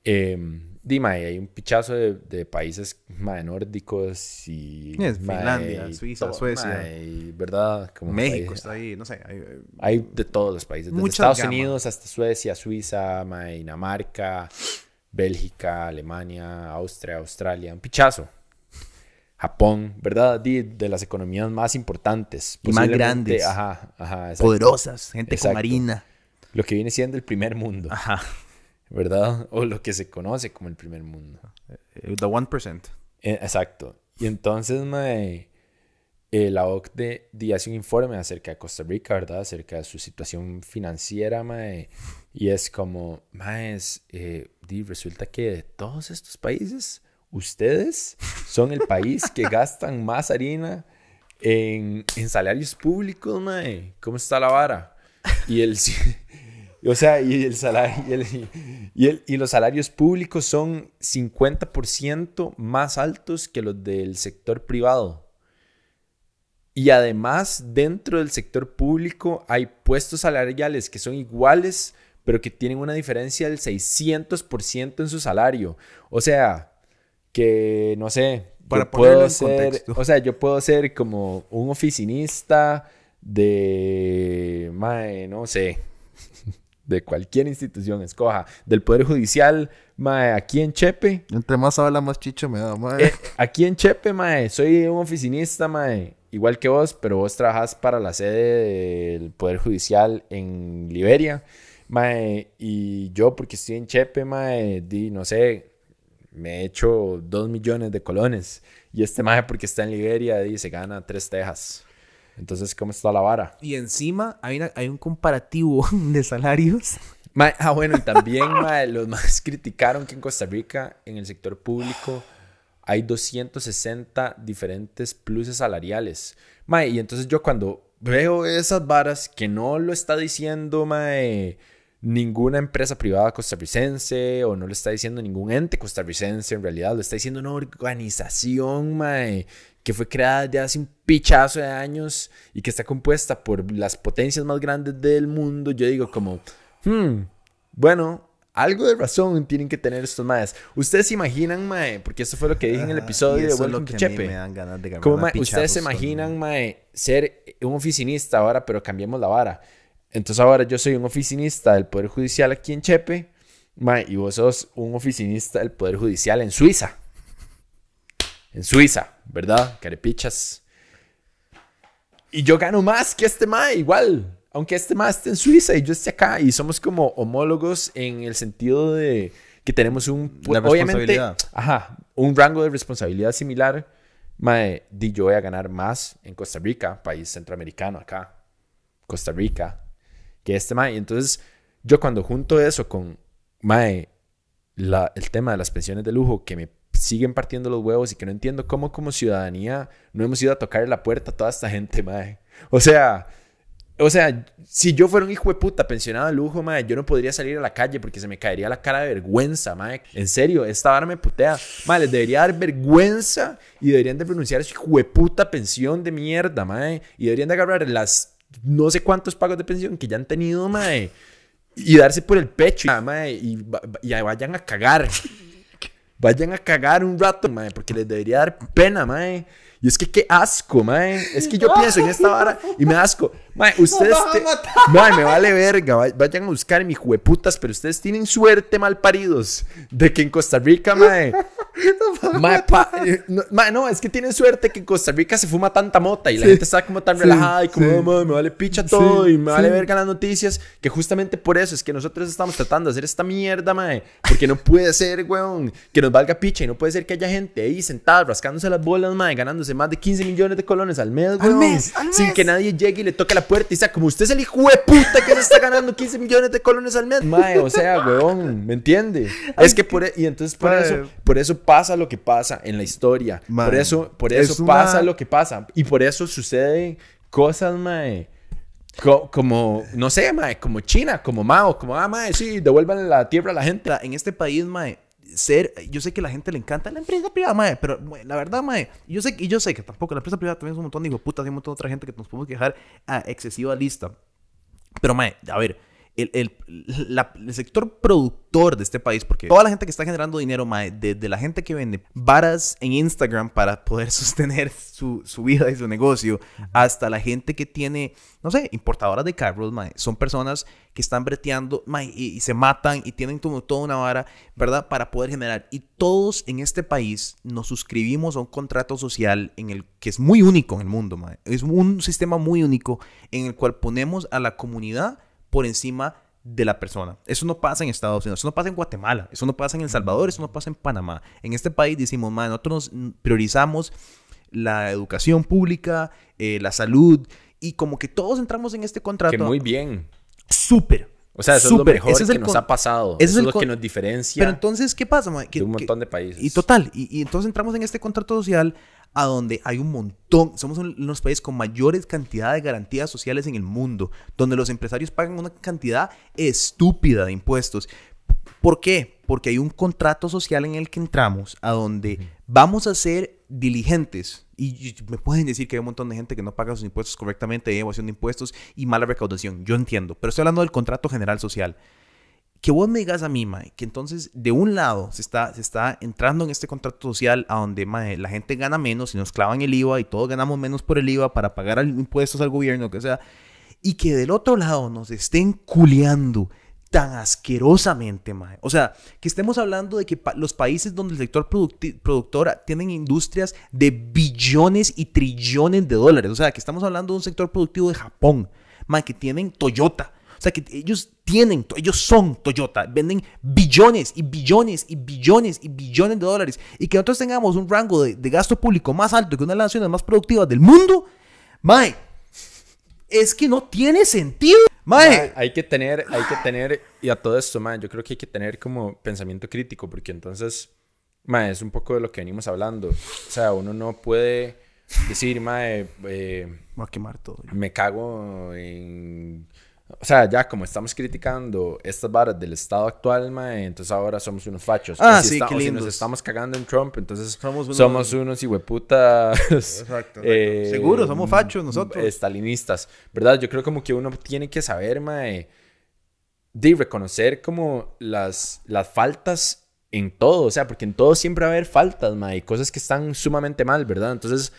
Eh, Dima, hay un pichazo de, países más nórdicos y... Finlandia, Suiza, Suecia. ¿Verdad? Como México está ahí, no sé. Hay, de todos los países. Desde Estados Unidos hasta Suecia, Suiza, Dinamarca, Bélgica, Alemania, Austria, Australia. Un pichazo. Japón, ¿verdad? De, las economías más importantes. Y más grandes. Ajá, ajá. Poderosas, gente con marina. Lo que viene siendo el primer mundo. Ajá. ¿Verdad? *laughs* O lo que se conoce como el primer mundo. Eh, the 1%. Eh, exacto. Y entonces, mae, eh, la OCDE hace un informe acerca de Costa Rica, ¿verdad? Acerca de su situación financiera, mae. Y es como, mae, resulta que de todos estos países, ustedes son el país que *laughs* gastan más harina en, en salarios públicos, mae. ¿Cómo está la vara? Y el, *laughs* o sea, y, el salario, y, el, y, los salarios públicos son 50% más altos que los del sector privado. Y además, dentro del sector público hay puestos salariales que son iguales, pero que tienen una diferencia del 600% en su salario. O sea, que no sé, para puedo ser, o sea, yo puedo ser como un oficinista de, no sé, de cualquier institución, escoja, del Poder Judicial, mae, aquí en Chepe. Entre más habla, más chicho me da, mae. Eh, aquí en Chepe, mae, soy un oficinista, mae, igual que vos, pero vos trabajás para la sede del Poder Judicial en Liberia, mae, y yo, porque estoy en Chepe, mae, di, no sé, me he hecho dos millones de colones, y este mae, porque está en Liberia, di, se gana tres tejas. Entonces, ¿cómo está la vara? Y encima hay, hay un comparativo *laughs* de salarios. ah, bueno, y también los más criticaron que en Costa Rica, en el sector público, hay 260 diferentes pluses salariales. y entonces yo cuando veo esas varas que no lo está diciendo ninguna empresa privada costarricense o no lo está diciendo ningún ente costarricense en realidad, lo está diciendo una organización mae, que fue creada desde hace un pichazo de años y que está compuesta por las potencias más grandes del mundo, yo digo como, hmm, bueno, algo de razón tienen que tener estos maes. Ustedes se imaginan, mae, porque esto fue lo que dije en el episodio de Welcome to Chepe. Me dan ganas de Como, ustedes se imaginan, mae, ser un oficinista ahora, pero cambiemos la vara. Entonces ahora yo soy un oficinista del Poder Judicial aquí en Chepe, mae, y vos sos un oficinista del Poder Judicial en Suiza en Suiza, ¿verdad? Carepichas. Y yo gano más que este mae, igual. Aunque este mae esté en Suiza y yo esté acá. Y somos como homólogos en el sentido de que tenemos un... obviamente, ajá, un rango de responsabilidad similar. Mae, di yo voy a ganar más en Costa Rica, país centroamericano acá. Costa Rica. Que este mae. Entonces, yo cuando junto eso con, mae, la, el tema de las pensiones de lujo que me siguen partiendo los huevos y que no entiendo cómo como ciudadanía no hemos ido a tocar la puerta a toda esta gente, mae. O sea, o sea, si yo fuera un hijo de puta pensionado de lujo, mae, yo no podría salir a la calle porque se me caería la cara de vergüenza, mae. En serio, esta vara me putea. Mae, les debería dar vergüenza y deberían de pronunciar su hijo de puta pensión de mierda, mae. Y deberían de agarrar las no sé cuántos pagos de pensión que ya han tenido, mae. Y darse por el pecho, mae, y, y vayan a cagar. Vayan a cagar un rato, mae, porque les debería dar pena, mae. Y es que qué asco, mae. Es que yo *laughs* pienso en esta vara y me asco. Mae, ustedes. Mae, me vale verga. Vayan a buscar mi jueputas, pero ustedes tienen suerte mal paridos de que en Costa Rica, mae. *laughs* mae, eh, no, es que tienen suerte que en Costa Rica se fuma tanta mota y la gente está como tan relajada y como, oh, me vale picha todo y me vale verga las noticias. Que justamente por eso es que nosotros estamos tratando de hacer esta mierda, mae. Porque no puede ser, weón, que nos valga picha y no puede ser que haya gente ahí sentada rascándose las bolas, mae, ganándose más de 15 millones de colones al mes, weón. Al mes, al mes. Sin que nadie llegue y le toque la puerta y sea como usted es el hijo de puta que se está ganando 15 millones de colones al mes. Mae, o sea, weón, ¿me entiende? Es que por e, y entonces por eso, por eso pasa lo que pasa en la historia. por eso, por eso pasa lo que pasa y por eso suceden cosas, mae. como, no sé, mae, como China, como Mao, como, ah, mae, sí, devuelvan la tierra a la gente. En este país, mae, ser, yo sé que la gente le encanta la empresa privada, mae, pero la verdad, mae, yo sé, y yo sé que tampoco la empresa privada también es un montón de putas y un montón de otra gente que nos podemos quejar a excesiva lista. Pero, mae, a ver, el, el, sector productor de este país, porque toda la gente que está generando dinero, mae, desde la gente que vende varas en Instagram para poder *laughs* sostener su, su vida y su negocio, hasta la gente que tiene, no sé, importadoras de carros, mae, son personas que están breteando mae, y, se matan y tienen todo, toda una vara, ¿verdad? Para poder generar. Y todos en este país nos suscribimos a un contrato social en el que es muy único en el mundo, mae. Es un sistema muy único en el cual ponemos a la comunidad por encima de la persona. Eso no pasa en Estados Unidos, eso no pasa en Guatemala, eso no pasa en El Salvador, eso no pasa en Panamá. En este país decimos, man, nosotros priorizamos la educación pública, eh, la salud, y como que todos entramos en este contrato. Que muy bien. Súper. O sea, eso es lo mejor que nos ha pasado. Eso, es, lo que nos diferencia. Pero entonces, ¿qué pasa? Man? de un montón de países. Y total, y, y entonces entramos en este contrato social a donde hay un montón, somos uno de los países con mayores cantidad de garantías sociales en el mundo, donde los empresarios pagan una cantidad estúpida de impuestos. ¿Por qué? Porque hay un contrato social en el que entramos a donde vamos a ser diligentes. Y me pueden decir que hay un montón de gente que no paga sus impuestos correctamente, hay evasión de impuestos y mala recaudación. Yo entiendo, pero estoy hablando del contrato general social que vos me digas a mí, mae, que entonces de un lado se está, se está entrando en este contrato social a donde mae, la gente gana menos y nos clavan el IVA y todos ganamos menos por el IVA para pagar impuestos al gobierno, que sea, y que del otro lado nos estén culeando tan asquerosamente, mae. O sea, que estemos hablando de que los países donde el sector productor tienen industrias de billones y trillones de dólares, o sea, que estamos hablando de un sector productivo de Japón, mae, que tienen Toyota, o sea, que ellos tienen, ellos son Toyota, venden billones y billones y billones y billones de dólares. Y que nosotros tengamos un rango de, gasto público más alto que una de las naciones más productivas del mundo, mae, es que no tiene sentido. Mae. hay que tener, hay que tener, y a todo esto, mae, yo creo que hay que tener como pensamiento crítico, porque entonces, mae, es un poco de lo que venimos hablando. O sea, uno no puede decir, mae, eh, Voy a quemar todo. Me cago en o sea, ya como estamos criticando estas varas del estado actual, mae, entonces ahora somos unos fachos. Ah, sí, qué lindo. Si nos estamos cagando en Trump, entonces somos unos, somos unos hijueputas. *laughs* Exacto. Eh, Seguro, somos fachos nosotros. Estalinistas, ¿verdad? Yo creo como que uno tiene que saber, mae, de reconocer como las, las faltas en todo. O sea, porque en todo siempre va a haber faltas, mae, cosas que están sumamente mal, ¿verdad? Entonces,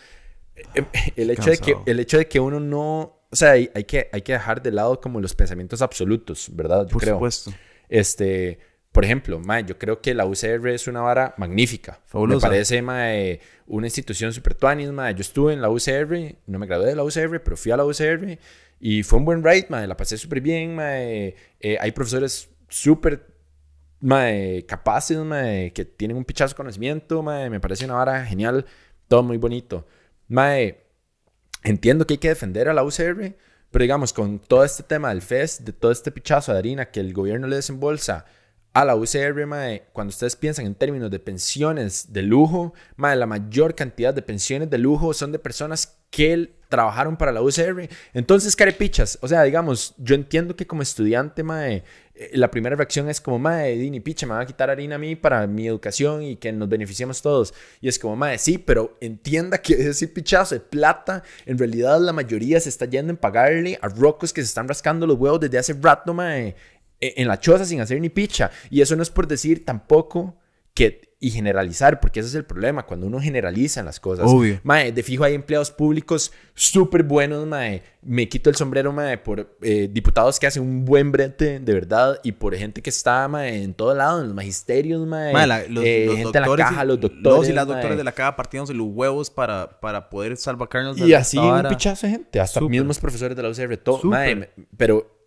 eh, el hecho, de que, el hecho de que uno no o sea, hay, que, hay que dejar de lado como los pensamientos absolutos, ¿verdad? Yo por supuesto. Este, por ejemplo, mae, yo creo que la UCR es una vara magnífica. Fabulosa. Me parece mae, una institución súper tuanis, mae. Yo estuve en la UCR, no me gradué de la UCR, pero fui a la UCR y fue un buen ride, mae. La pasé súper bien, mae. Eh, hay profesores súper mae, capaces, mae, que tienen un pichazo de conocimiento, mae. Me parece una vara genial, todo muy bonito. Mae, Entiendo que hay que defender a la UCR, pero digamos, con todo este tema del FES, de todo este pichazo de harina que el gobierno le desembolsa a la UCR, mae, cuando ustedes piensan en términos de pensiones de lujo, mae, la mayor cantidad de pensiones de lujo son de personas que trabajaron para la UCR. Entonces, carepichas, o sea, digamos, yo entiendo que como estudiante, mae, eh, la primera reacción es como, mae, ni picha, me va a quitar harina a mí para mi educación y que nos beneficiemos todos. Y es como, mae, sí, pero entienda que *laughs* ese pichazo de plata, en realidad la mayoría se está yendo en pagarle a rocos que se están rascando los huevos desde hace rato, mae, en la choza sin hacer ni picha. Y eso no es por decir tampoco que y generalizar, porque ese es el problema, cuando uno generaliza las cosas. Obvio. Mae, de fijo hay empleados públicos súper buenos, mae. Me quito el sombrero, mae, por eh, diputados que hacen un buen brete, de verdad, y por gente que está, mae, en todo lado, en los magisterios, mae. los, eh, gente en la caja, los doctores. Los y las doctores de la caja partiéndose los huevos para, para poder salvacarnos de Y así un pichazo de gente, hasta mismos profesores de la UCR, todo, mae, pero,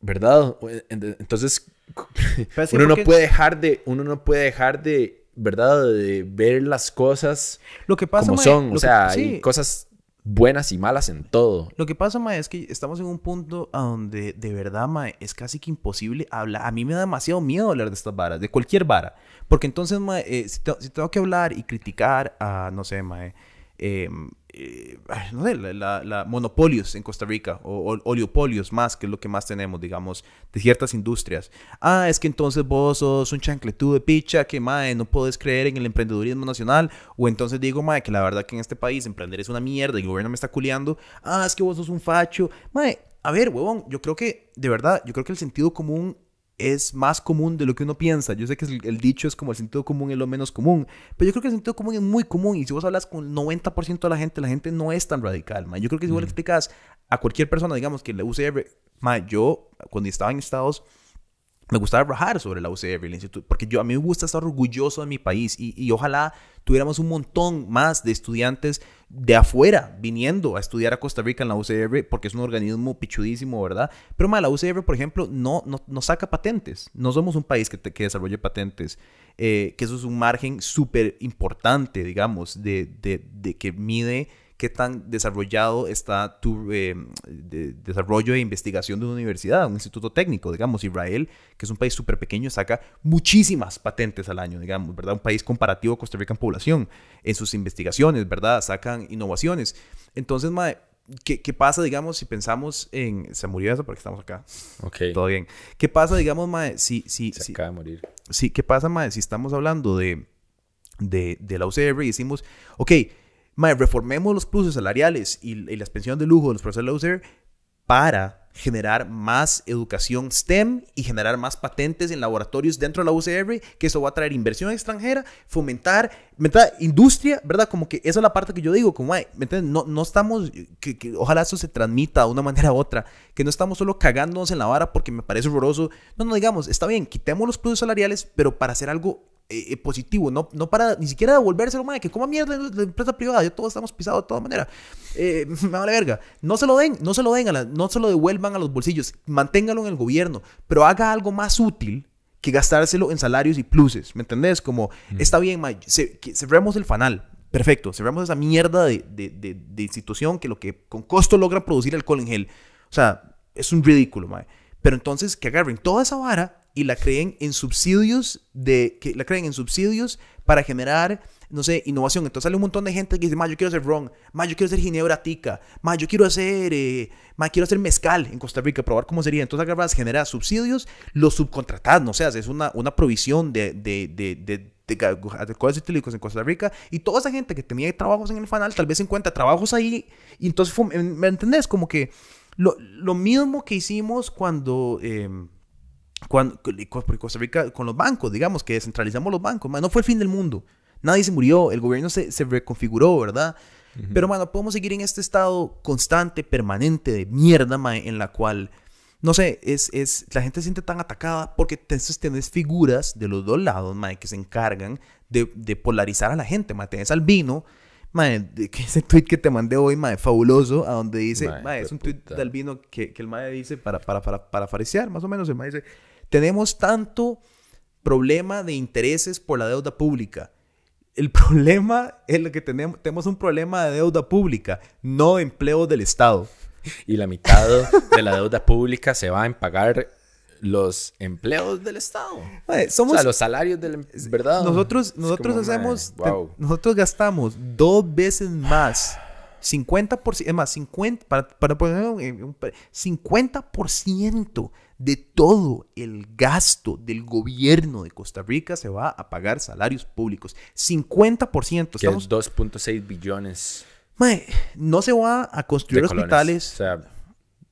¿verdad? Entonces, *laughs* uno no puede dejar de, uno no puede dejar de ¿verdad? De ver las cosas lo que pasa, como son. O sea, hay cosas buenas y malas en todo. Lo que pasa, Mae, es que estamos en un punto a donde de verdad, Mae, es casi que imposible hablar. A mí me da demasiado miedo hablar de estas varas, de cualquier vara. Porque entonces, Mae, eh, si, tengo que hablar y criticar a, no sé, Mae, em, eh, no sé, la, monopolios en Costa Rica o, oleopolios más, que es lo que más tenemos, digamos, de ciertas industrias. Ah, es que entonces vos sos un chancletú de picha que, mae, no puedes creer en el emprendedurismo nacional. O entonces digo, mae, que la verdad que en este país emprender es una mierda y el gobierno me está culeando. Ah, es que vos sos un facho. Mae, a ver, huevón, yo creo que, de verdad, yo creo que el sentido común es más común de lo que uno piensa. Yo sé que el, dicho es como el sentido común es lo menos común, pero yo creo que el sentido común es muy común y si vos hablas con el 90% de la gente, la gente no es tan radical. Yo creo que si vos le mm. explicas a cualquier persona, digamos, que le UCR, yo cuando estaba en Estados me gustaba rajar sobre la UCR, porque yo, a mí me gusta estar orgulloso de mi país y, y, ojalá tuviéramos un montón más de estudiantes de afuera viniendo a estudiar a Costa Rica en la UCR, porque es un organismo pichudísimo, ¿verdad? Pero ma, la UCR, por ejemplo, no, no, no, saca patentes. No somos un país que, que desarrolle patentes, eh, que eso es un margen súper importante, digamos, de, de, de que mide qué tan desarrollado está tu eh, desarrollo e investigación de una universidad, un instituto técnico, digamos, Israel, que es un país súper pequeño, saca muchísimas patentes al año, digamos, ¿verdad? Un país comparativo a Costa Rica en población, en sus investigaciones, ¿verdad? Sacan innovaciones. Entonces, mae, ¿Qué, ¿Qué, pasa, digamos, si pensamos en... Se murió eso porque estamos acá. Ok. Todo bien. ¿Qué pasa, digamos, mae, si... si Se acaba de morir. Sí, ¿qué pasa, mae, si estamos hablando de, de, de la UCR y decimos, ok, reformemos los pluses salariales y, las pensiones de lujo de los profesores de la UCR para generar más educación STEM y generar más patentes en laboratorios dentro de la UCR, que eso va a traer inversión extranjera, fomentar, industria, ¿verdad? Como que esa es la parte que yo digo, como, No, no estamos, que, ojalá eso se transmita de una *laughs* manera u otra, que no estamos solo cagándonos en la vara porque me parece horroroso. No, no digamos, está bien, quitemos los pluses salariales, pero para hacer algo eh, positivo, no, no para ni siquiera devolvérselo, madre, que coma mierda la empresa privada, ya todos estamos pisados de todas maneras. Eh, *laughs* me vale verga. No se lo den, no se lo den, a la, no se lo devuelvan a los bolsillos, manténgalo en el gobierno, pero haga algo más útil que gastárselo en salarios y pluses, ¿me entendés? Como, mm. está bien, madre, cerremos el fanal, perfecto, cerremos esa mierda de, de, de, institución que lo que con costo logra producir alcohol en gel. O sea, es un ridículo, madre. Pero entonces que agarren toda esa vara y la creen en subsidios de que la creen en subsidios para generar no sé, innovación. Entonces sale un montón de gente que dice, ma, yo quiero hacer ron, ma, yo quiero hacer ginebra tica, ma, yo quiero hacer, eh, ma, quiero hacer mezcal en Costa Rica, probar cómo sería. Entonces agarras, generas subsidios, los subcontratas, no sé, es una, una provisión de, de, de, de de alcoholes etílicos en Costa Rica y toda esa gente que tenía trabajos en el fanal tal vez encuentra trabajos ahí y entonces ¿me entendés? como que lo, lo mismo que hicimos cuando em, cuando, Costa Rica con los bancos, digamos, que descentralizamos los bancos, no fue el fin del mundo. Nadie se murió, el gobierno se, se reconfiguró, ¿verdad? Pero, mano, podemos seguir en este estado constante, permanente de mierda, en la cual, no sé, es, es, la gente se siente tan atacada porque entonces tenés figuras de los dos lados, mae, que se encargan de, de polarizar a la gente, mae. Tenés al vino, mae, que ese tweet que te mandé hoy, mae, fabuloso, a donde dice, mae, es un tweet del vino que, que el mae dice para, para, para, para fariciar, más o menos, el mae dice tenemos tanto problema de intereses por la deuda pública. El *laughs* problema es lo que tenemos, tenemos un problema de deuda pública, no empleo del Estado. Y la mitad de la deuda pública se va en pagar los empleos del Estado. somos, o sea, los salarios del... ¿Verdad? Nosotros, nosotros hacemos... nosotros gastamos dos veces más 50%, es más, 50, para, para poner un, 50% de todo el gasto del gobierno de Costa Rica se va a pagar salarios públicos. 50%. Estamos, 2.6 billones. no se va a construir hospitales. O sea,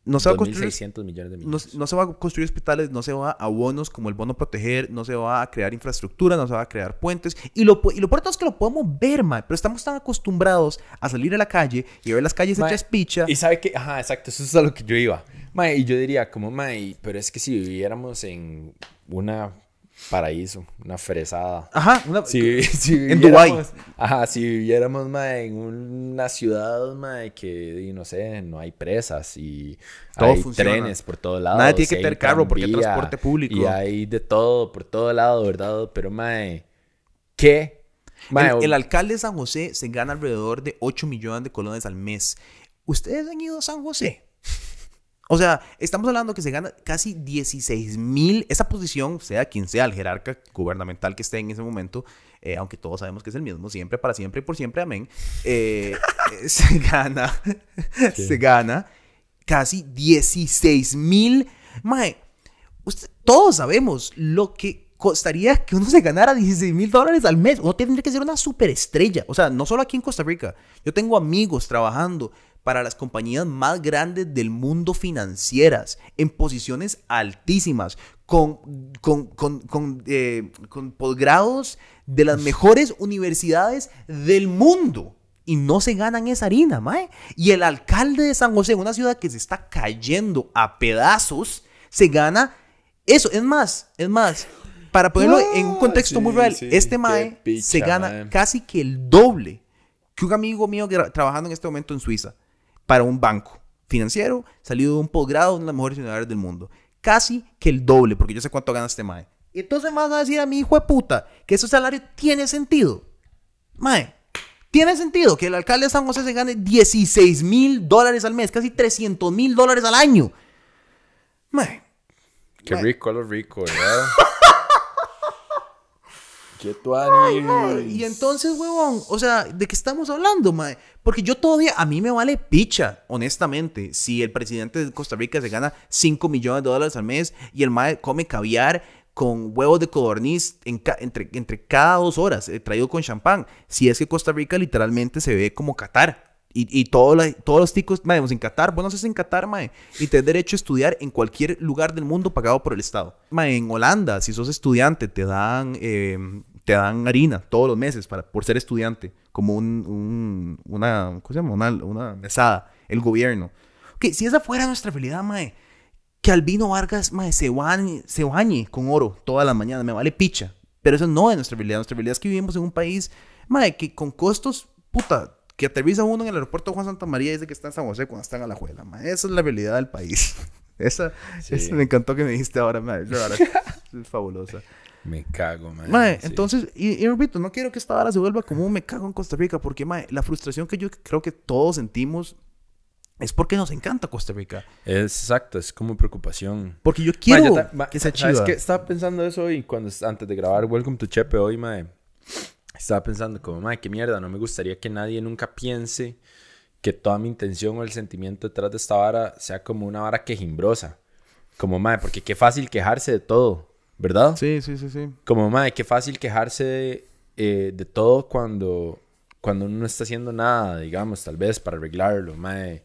no se va a construir millones de millones. No, se va a construir hospitales, no se va a bonos como el bono proteger, no se va a crear infraestructura, no se va a crear puentes. Y lo, y lo peor es que lo podemos ver, ma, pero estamos tan acostumbrados a salir a la calle y ver las calles hechas picha. Y sabe que, ajá, exacto, eso es a lo que yo iba. Ma, y yo diría, como, ma, pero es que si viviéramos en una paraíso, una fresada. Ajá, una, si, *laughs* en Dubái. Ajá, si viviéramos en una ciudad ma, que, no sé, no hay presas y hay trenes por todos lados. Nadie tiene que tener carro porque hay transporte público. Y hay de todo por todo lado, ¿verdad? Pero, mae, ¿qué? el, el, alcalde de San José se gana alrededor de 8 millones de colones al mes. ¿Ustedes han ido a San José? O sea, estamos hablando que se gana casi 16 mil, esa posición, sea quien sea el jerarca gubernamental que esté en ese momento, eh, aunque todos sabemos que es el mismo, siempre, para siempre y por siempre, amén, eh, *laughs* se gana, *laughs* se gana casi 16 mil. Mae, todos sabemos lo que costaría que uno se ganara 16 mil dólares al mes. Uno tendría que ser una superestrella. O sea, no solo aquí en Costa Rica. Yo tengo amigos trabajando para las compañías más grandes del mundo financieras, en posiciones altísimas, con, con, eh, posgrados de las mejores universidades del mundo. Y no se ganan esa harina, mae. Y el alcalde de San José, una ciudad que se está cayendo a pedazos, se gana eso. Es más, es más, para ponerlo en un contexto muy real, este mae se gana casi que el doble que un amigo mío trabajando en este momento en Suiza para un banco financiero, salido de un posgrado de una de las mejores universidades del mundo. Casi que el doble, porque yo sé cuánto gana este mae. Y entonces me vas a decir a mi hijo de puta que ese salario tiene sentido. Mae, tiene sentido que el alcalde de San José se gane 16 mil dólares al mes, casi 300 mil dólares al año. Mae. Qué rico a lo rico, ¿verdad? *laughs* ¡Qué Y entonces, huevón, o sea, ¿de qué estamos hablando, mae? Porque yo todavía, a mí me vale picha, honestamente, si el presidente de Costa Rica se gana 5 millones de dólares al mes y el mae come caviar con huevos de codorniz entre, entre cada dos horas, eh, traído con champán. Si es que Costa Rica literalmente se ve como Qatar. Y, y todos los ticos, mae, en Qatar, vos no haces en Qatar, mae, y tenés derecho a estudiar en cualquier lugar del mundo pagado por el Estado. En Holanda, si sos estudiante, te dan eh, te dan harina todos los meses para, por ser estudiante, como un, una, ¿cómo se llama? Una, mesada, el gobierno. Ok, si esa fuera nuestra realidad, mae, que Albino Vargas, mae, se bañe, se bañe con oro todas las mañanas, me vale picha. Pero eso no es nuestra realidad. Nuestra realidad es que vivimos en un país, mae, que con costos, puta, que aterriza uno en el aeropuerto Juan Santa María y dice que está en San José cuando están a la juela, mae. Esa es la realidad del país. *laughs* Esa, me encantó que me dijiste ahora, mae. Es *laughs* fabulosa. Me cago, man. entonces, y, repito, no quiero que esta hora se vuelva como un me cago en Costa Rica, porque, mae, la frustración que yo creo que todos sentimos es porque nos encanta Costa Rica. Es exacto, es como preocupación. Porque yo quiero que sea chido. Es que estaba pensando eso hoy cuando antes de grabar Welcome to Chepe hoy, mae. Estaba pensando como, mae, qué mierda, no me gustaría que nadie nunca piense que toda mi intención o el sentimiento detrás de esta vara sea como una vara quejimbrosa. Como, mae, porque qué fácil quejarse de todo. ¿verdad? Sí, sí, sí, sí. Como, madre, qué fácil quejarse de, eh, de todo cuando, cuando uno no está haciendo nada, digamos, tal vez para arreglarlo, madre.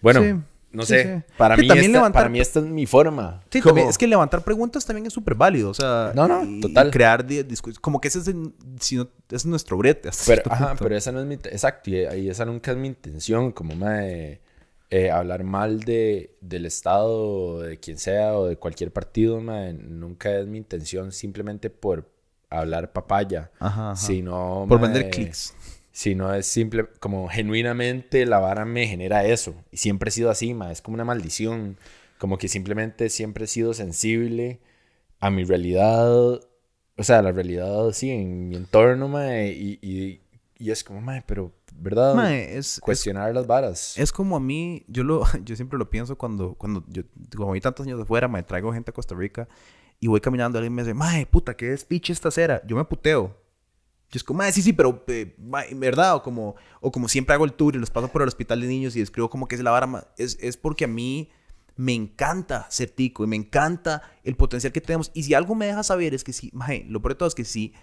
Bueno, no sé, Para, mí esta, para mí esta es mi forma. Sí, también, es que levantar preguntas también es súper válido, o sea... No, no, total. crear discursos, como que ese es, si no, es nuestro brete. Pero, ajá, pero esa no es mi... Exacto, y, y, esa nunca es mi intención, como, madre eh, hablar mal de, del Estado, de quien sea, o de cualquier partido, nunca es mi intención simplemente por hablar papaya, sino... Por vender clics. Sino es simple, como genuinamente la vara me genera eso. Y siempre he sido así, ma, es como una maldición. Como que simplemente siempre he sido sensible a mi realidad, o sea, la realidad, sí, en mi entorno, ma, y, y y es como, mae, pero, ¿verdad? Mae, es, Cuestionar las varas. Es como a mí, yo lo, *laughs* yo siempre lo pienso cuando, cuando yo, como vi tantos años de fuera, me traigo gente a Costa Rica y voy caminando, alguien me dice, mae, puta, qué despiche esta cera. Yo me puteo. Yo es como, mae, sí, sí, pero, eh, ¿verdad? O como, o como siempre hago el tour y los paso por el hospital de niños y escribo como que es la vara, es, es porque a mí me encanta ser tico y me encanta el potencial que tenemos. Y si algo me deja saber es que sí, lo peor de todo es que sí,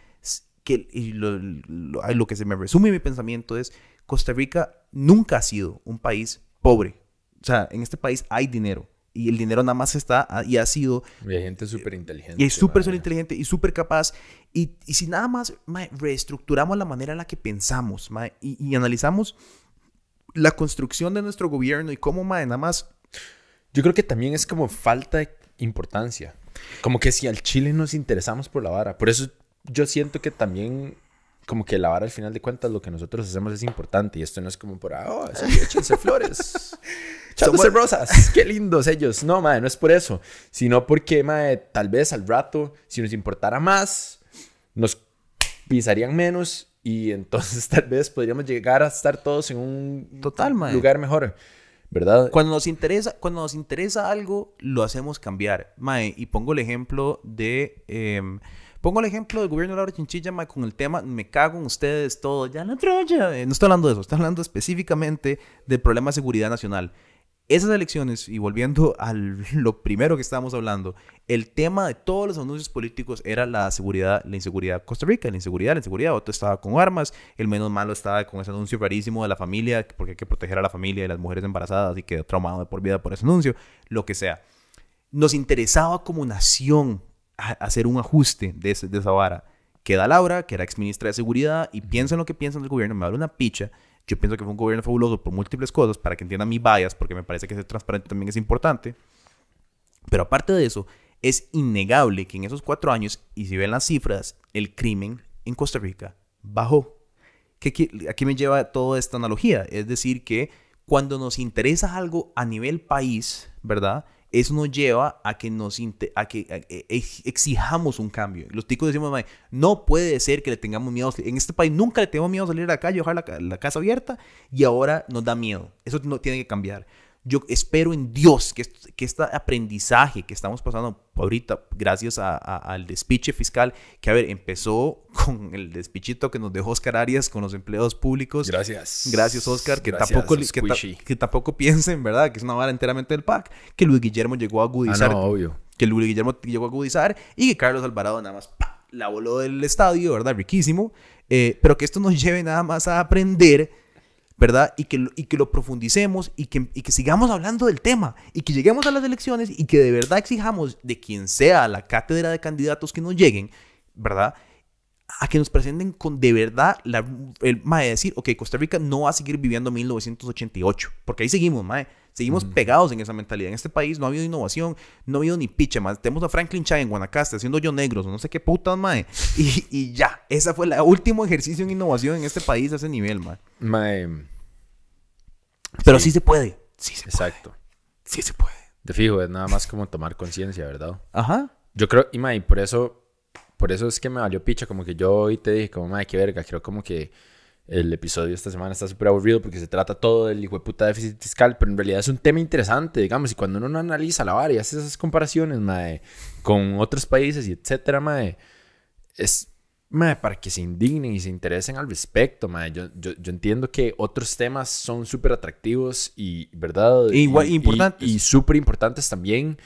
que lo, lo, que se me resume mi pensamiento es, Costa Rica nunca ha sido un país pobre. O sea, en este país hay dinero. Y el dinero nada más está y ha sido... Y hay gente súper inteligente. Y es súper inteligente y súper capaz. Y, y, si nada más reestructuramos la manera en la que pensamos y, y, analizamos la construcción de nuestro gobierno y cómo nada más... Yo creo que también es como falta de importancia. Como que si al Chile nos interesamos por la vara. Por eso yo siento que también como que la vara al final de cuentas lo que nosotros hacemos es importante y esto no es como por, ah, oh, échense flores, *laughs* *laughs* echándose rosas, *laughs* qué lindos ellos. No, madre, no es por eso, sino porque, madre, tal vez al rato, si nos importara más, nos pisarían menos y entonces *laughs* tal vez podríamos llegar a estar todos en un Total, lugar mejor. ¿Verdad? Cuando nos interesa, cuando nos interesa algo, lo hacemos cambiar. Mae, y pongo el ejemplo de em, Pongo el ejemplo del gobierno de Laura Chinchilla con el tema, me cago en ustedes, todo, ya la troya. Eh, no estoy hablando de eso, estoy hablando específicamente del problema de seguridad nacional. Esas elecciones, y volviendo *laughs* a lo primero que estábamos hablando, el tema de todos los anuncios políticos era la seguridad, la inseguridad de Costa Rica, la inseguridad, la inseguridad. Otro estaba con armas, el menos malo estaba con ese anuncio rarísimo de la familia, porque hay que proteger a la familia y las mujeres embarazadas y quedó traumado de por vida por ese anuncio, lo que sea. Nos interesaba como nación hacer un ajuste de, de esa vara. Queda Laura, que era ex ministra de Seguridad, y piensa en lo que piensa del gobierno, me habla una picha. Yo pienso que fue un gobierno fabuloso por múltiples cosas, para que entiendan mi bias, porque me parece que ser transparente también es importante. Pero aparte de eso, es innegable que en esos cuatro años, y si ven las cifras, el crimen en Costa Rica bajó. ¿Qué, aquí me lleva toda esta analogía? Es decir, que cuando nos interesa algo a nivel país, ¿verdad? Eso nos lleva a que nos a que e, exijamos un cambio. Los ticos decimos, no puede ser que le tengamos miedo. En este país nunca le tenemos miedo a salir a la calle, dejar la, la, casa abierta y ahora nos da miedo. Eso no tiene que cambiar yo espero en Dios que, que este aprendizaje que estamos pasando ahorita, gracias al despiche fiscal, que a ver, empezó *laughs* con el despichito que nos dejó Oscar Arias con los empleados públicos. Gracias. Gracias, Oscar. Que, tampoco, que, tampoco piensen, ¿verdad? Que es una vara enteramente del PAC. Que Luis Guillermo llegó a agudizar. Ah, no, obvio. Que Luis Guillermo llegó a agudizar y que Carlos Alvarado nada más la voló del estadio, ¿verdad? Riquísimo. Eh, pero que esto nos lleve nada más a aprender ¿verdad? Y que, y que lo profundicemos y que, y que sigamos hablando del tema y que lleguemos a las elecciones y que de verdad exijamos de quien sea la cátedra de candidatos que nos lleguen, ¿verdad? A que nos presenten con de verdad la, el mae decir, ok, Costa Rica no va a seguir viviendo 1988, porque ahí seguimos, mae. Seguimos pegados en esa mentalidad. En este país no ha habido innovación, no ha habido ni picha más. Tenemos a Franklin Chai en Guanacaste haciendo yo negros, no sé qué putas, mae. *laughs* Y, y ya, ese fue el último ejercicio en innovación en este país a ese nivel, mae. Mae. Pero sí. se puede. Sí se Exacto. Sí se puede. De fijo, es nada más como tomar conciencia, ¿verdad? Ajá. Yo creo, y mae, por eso, por eso es que me valió picha, como que yo hoy te dije, como, mae, qué verga, creo como que el episodio esta semana está súper aburrido porque se trata todo del hijo de puta déficit fiscal, pero en realidad es un tema interesante, digamos, y cuando uno no analiza la vara y hace esas comparaciones, mae, con otros países y etcétera, mae, es, mae, para que se indignen y se interesen al respecto, mae. Yo, yo, yo entiendo que otros temas son súper atractivos y, ¿verdad? Igual, y, importantes. Y, y súper importantes también.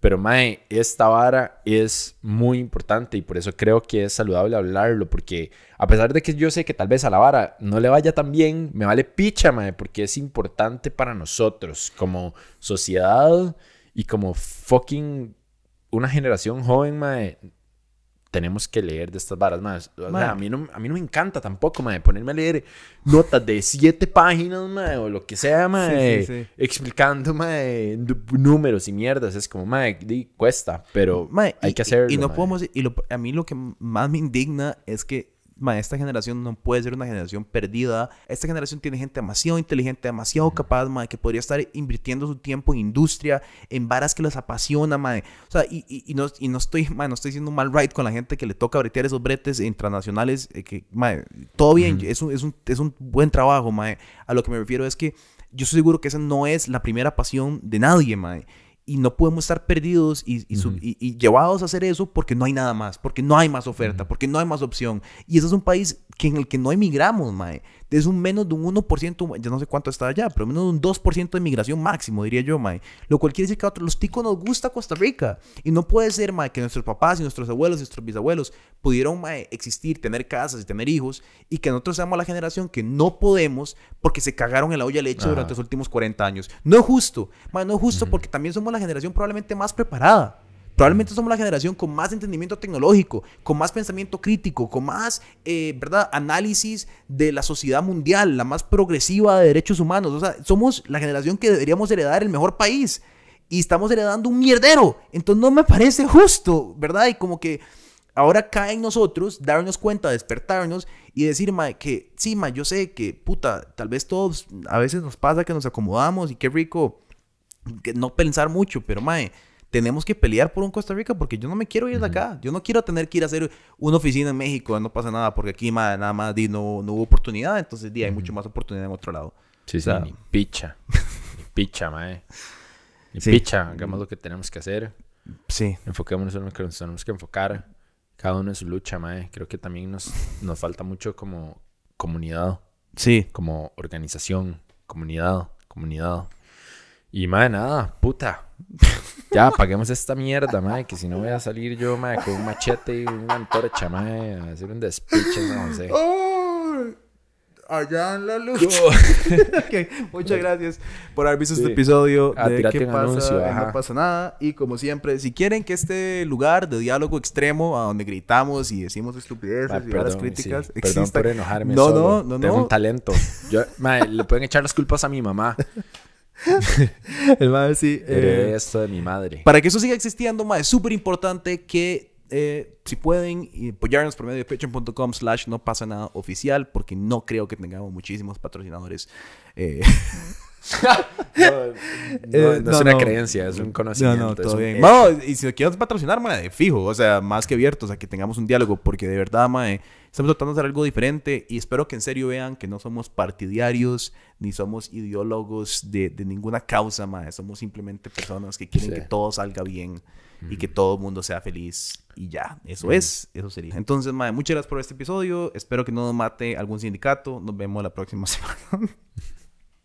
Pero, mae, esta vara es muy importante y por eso creo que es saludable hablarlo. Porque a pesar de que yo sé que tal vez a la vara no le vaya tan bien, me vale picha, mae, porque es importante para nosotros como sociedad y como fucking una generación joven, mae tenemos que leer de estas varas más. a, mí no, a mí no me encanta tampoco, mae, ponerme a leer notas de siete páginas, mae, o lo que sea, mae, explicando, mae, números y mierdas. Es como, mae, cuesta, pero hay que hacerlo. Y, no podemos, y a mí lo que más me indigna es que esta generación no puede ser una generación perdida. Esta generación tiene gente demasiado inteligente, demasiado capaz, mae, que podría estar invirtiendo su tiempo en industria, en varas que les apasiona, mae. O sea, y, y, no, y no estoy, mae, no estoy diciendo mal right con la gente que le toca bretear esos bretes internacionales, eh, que, mae, todo bien, es, un, es, un, es un buen trabajo, mae. A lo que me refiero es que yo estoy seguro que esa no es la primera pasión de nadie, mae y no podemos estar perdidos y, y, llevados a hacer eso porque no hay nada más, porque no hay más oferta, porque no hay más opción. Y ese es un país que en el que no emigramos, mae es un menos de un 1%, ya no sé cuánto está allá, pero menos de un 2% de migración máximo, diría yo, mae. Lo cual quiere decir que a los ticos nos gusta Costa Rica. Y no puede ser, mae, que nuestros papás y nuestros abuelos y nuestros bisabuelos pudieron, mae, existir, tener casas y tener hijos, y que nosotros seamos la generación que no podemos porque se cagaron en la olla de leche durante los últimos 40 años. No es justo, mae, no es justo porque también somos la generación probablemente más preparada. Probablemente somos la generación con más entendimiento tecnológico, con más pensamiento crítico, con más, eh, ¿verdad?, análisis de la sociedad mundial, la más progresiva de derechos humanos. O sea, somos la generación que deberíamos heredar el mejor país y estamos heredando un mierdero. Entonces no me parece justo, ¿verdad? Y como que ahora cae en nosotros darnos cuenta, despertarnos y decir, ma, que sí, ma, yo sé que, puta, tal vez todos, a veces nos pasa que nos acomodamos y qué rico que no pensar mucho, pero, ma, tenemos que pelear por un Costa Rica porque yo no me quiero ir de acá. Yo no quiero tener que ir a hacer una oficina en México, no pasa nada, porque aquí nada más no, no hubo oportunidad, entonces di, hay mucho más oportunidad en otro lado. Sí, sí, ni picha. ni picha, mae. Ni picha, hagamos lo que tenemos que hacer. Sí. Enfoquémonos en lo que nos tenemos que enfocar. Cada uno en su lucha, mae. Creo que también nos, nos falta mucho como comunidad. Sí. Como organización, comunidad, comunidad. Y mae, nada, puta. Ya, apaguemos esta mierda, mae, que si no voy a salir yo, mae, con un machete y una antorcha, mae, a hacer un despiche, no sé. allá en la luz. *laughs* Muchas gracias por haber visto este episodio ah, de ¿Qué pasa? Anuncio, no pasa nada. Y como siempre, si quieren que este lugar de diálogo extremo, a donde gritamos y decimos estupideces ah, y las críticas, sí. Perdón por enojarme No, no, no, Tengo un talento. Yo, le pueden echar las culpas a mi mamá. *laughs* el sí. Eh, esto de mi madre. Para que eso siga existiendo, ma, es súper importante que eh, si pueden apoyarnos por medio de patreon.com slash no pasa nada oficial, porque no creo que tengamos muchísimos patrocinadores. Eh, *laughs* *laughs* Eh, no, es una creencia, es un conocimiento. No, no, todo bien. No, y si quieres patrocinar, mae, fijo, o sea, más que abierto, o sea, que tengamos un diálogo, porque de verdad, mae, estamos tratando de hacer algo diferente y espero que en serio vean que no somos partidarios ni somos ideólogos de, de ninguna causa, mae, somos simplemente personas que quieren que todo salga bien y que todo el mundo sea feliz y ya, eso es, eso sería. Entonces, mae, muchas gracias por este episodio, espero que no nos mate algún sindicato, nos vemos la próxima *laughs* semana.